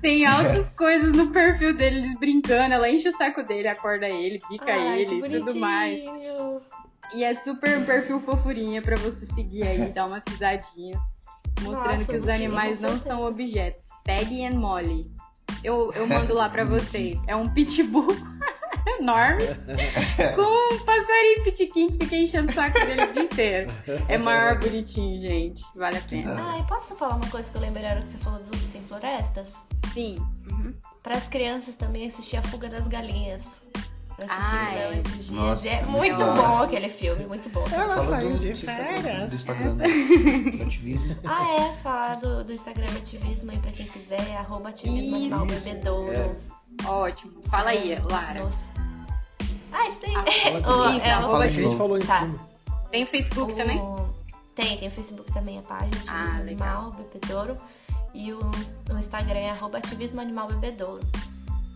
Tem altas (laughs) coisas no perfil deles brincando, ela enche o saco dele, acorda ele, pica Ai, ele e tudo mais. E é super um perfil fofurinha pra você seguir aí, dar umas risadinhas. Mostrando Nossa, que os animais não são objetos. Peggy and Molly. Eu, eu mando lá pra vocês. É um pitbull enorme (laughs) com um passarinho pitiquinho que fica enchendo o saco dele o dia inteiro. É maior bonitinho, gente. Vale a pena. Ah, e posso falar uma coisa que eu lembrei na hora que você falou dos Sem Florestas? Sim. Uhum. Para as crianças também assistir A Fuga das Galinhas. Eu assisti o Léo é. esses dias. Nossa, é muito bom aquele filme, muito bom. Ela Fala saiu do- de férias. Do Instagram, do (laughs) do ativismo. Ah, é, falar do, do Instagram Ativismo aí pra quem quiser, arroba ativismo animal bebedouro. é. Ótimo. Fala aí, Lara. Nos- Ah, isso daí. Ah. Isso, é, arroba o- que a gente falou em Tá. cima. Tem Facebook também? o- Tem, tem o Facebook também, a página Ativismo Ah, legal. Animal Bebedouro. E o, o Instagram é arroba ativismo animal bebedouro.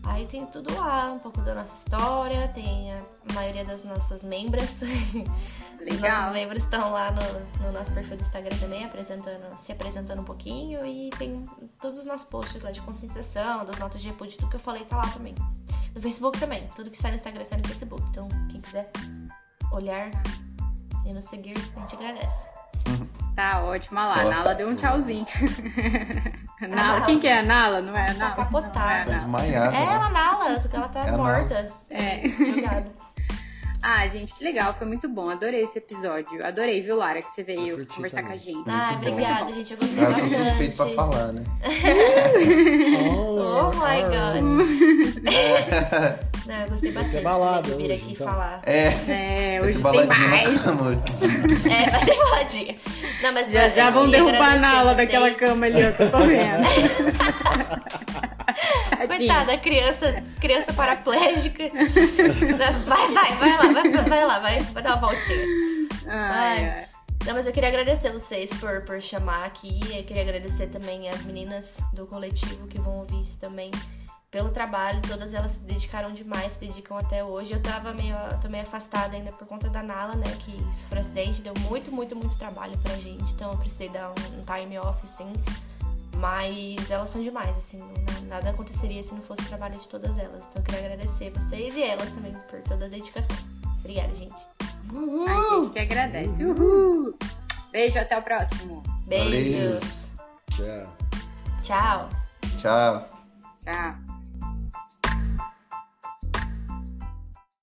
Aí tem tudo lá, um pouco da nossa história, tem a maioria das nossas membras. (laughs) Os Legal. nossos membros estão lá no, no nosso perfil do Instagram também, apresentando, se apresentando um pouquinho. E tem todos os nossos posts lá de conscientização, das notas de repúdio, tudo que eu falei tá lá também. No Facebook também, tudo que sai no Instagram sai no Facebook. Então, quem quiser olhar e nos seguir, a gente agradece. Tá ótimo. Olha lá, a. Nala deu um tchauzinho. (laughs) Nala, Nala. quem que é a Nala? Não é a Tá Nala? capotada. Não é a Tá Nala. desmaiada. É ela Nala, só que ela tá É a morta. É. Jogada. Ah, gente, que legal, foi muito bom. Adorei esse episódio. Adorei, viu, Lara, que você veio Eu conversar também. com a gente. Ah, bom. obrigada, gente. Eu gostei eu sou bastante. suspeito pra falar, né? Oh my god. Não, eu gostei bastante balada de vir hoje, aqui então. falar. É, É, vai hoje ter tem baladinha mais. na cama. É, vai ter baladinha. Não, mas Já, já eu vão derrubar a vocês. daquela cama ali, eu tô vendo. (laughs) (laughs) Coitada, criança, criança paraplégica. (laughs) Vai, vai, vai lá, vai, vai lá, vai, vai dar uma voltinha. Ai, Ai. ai. Não, mas eu queria agradecer vocês por, por chamar aqui. Eu queria agradecer também as meninas do coletivo que vão ouvir isso também. Pelo trabalho, todas elas se dedicaram demais, se dedicam até hoje. Eu tava meio, tô meio afastada ainda por conta da Nala, né? Que sofreu acidente, deu muito, muito, muito trabalho pra gente. Então eu precisei dar um, um time off, sim. Mas elas são demais, assim, não- nada aconteceria se não fosse o trabalho de todas elas. Então eu queria agradecer vocês e elas também por toda a dedicação. Obrigada, gente. A gente que agradece. Uhul. Beijo, até o próximo. Beijos. Tchau. Tchau. Tchau. Tchau.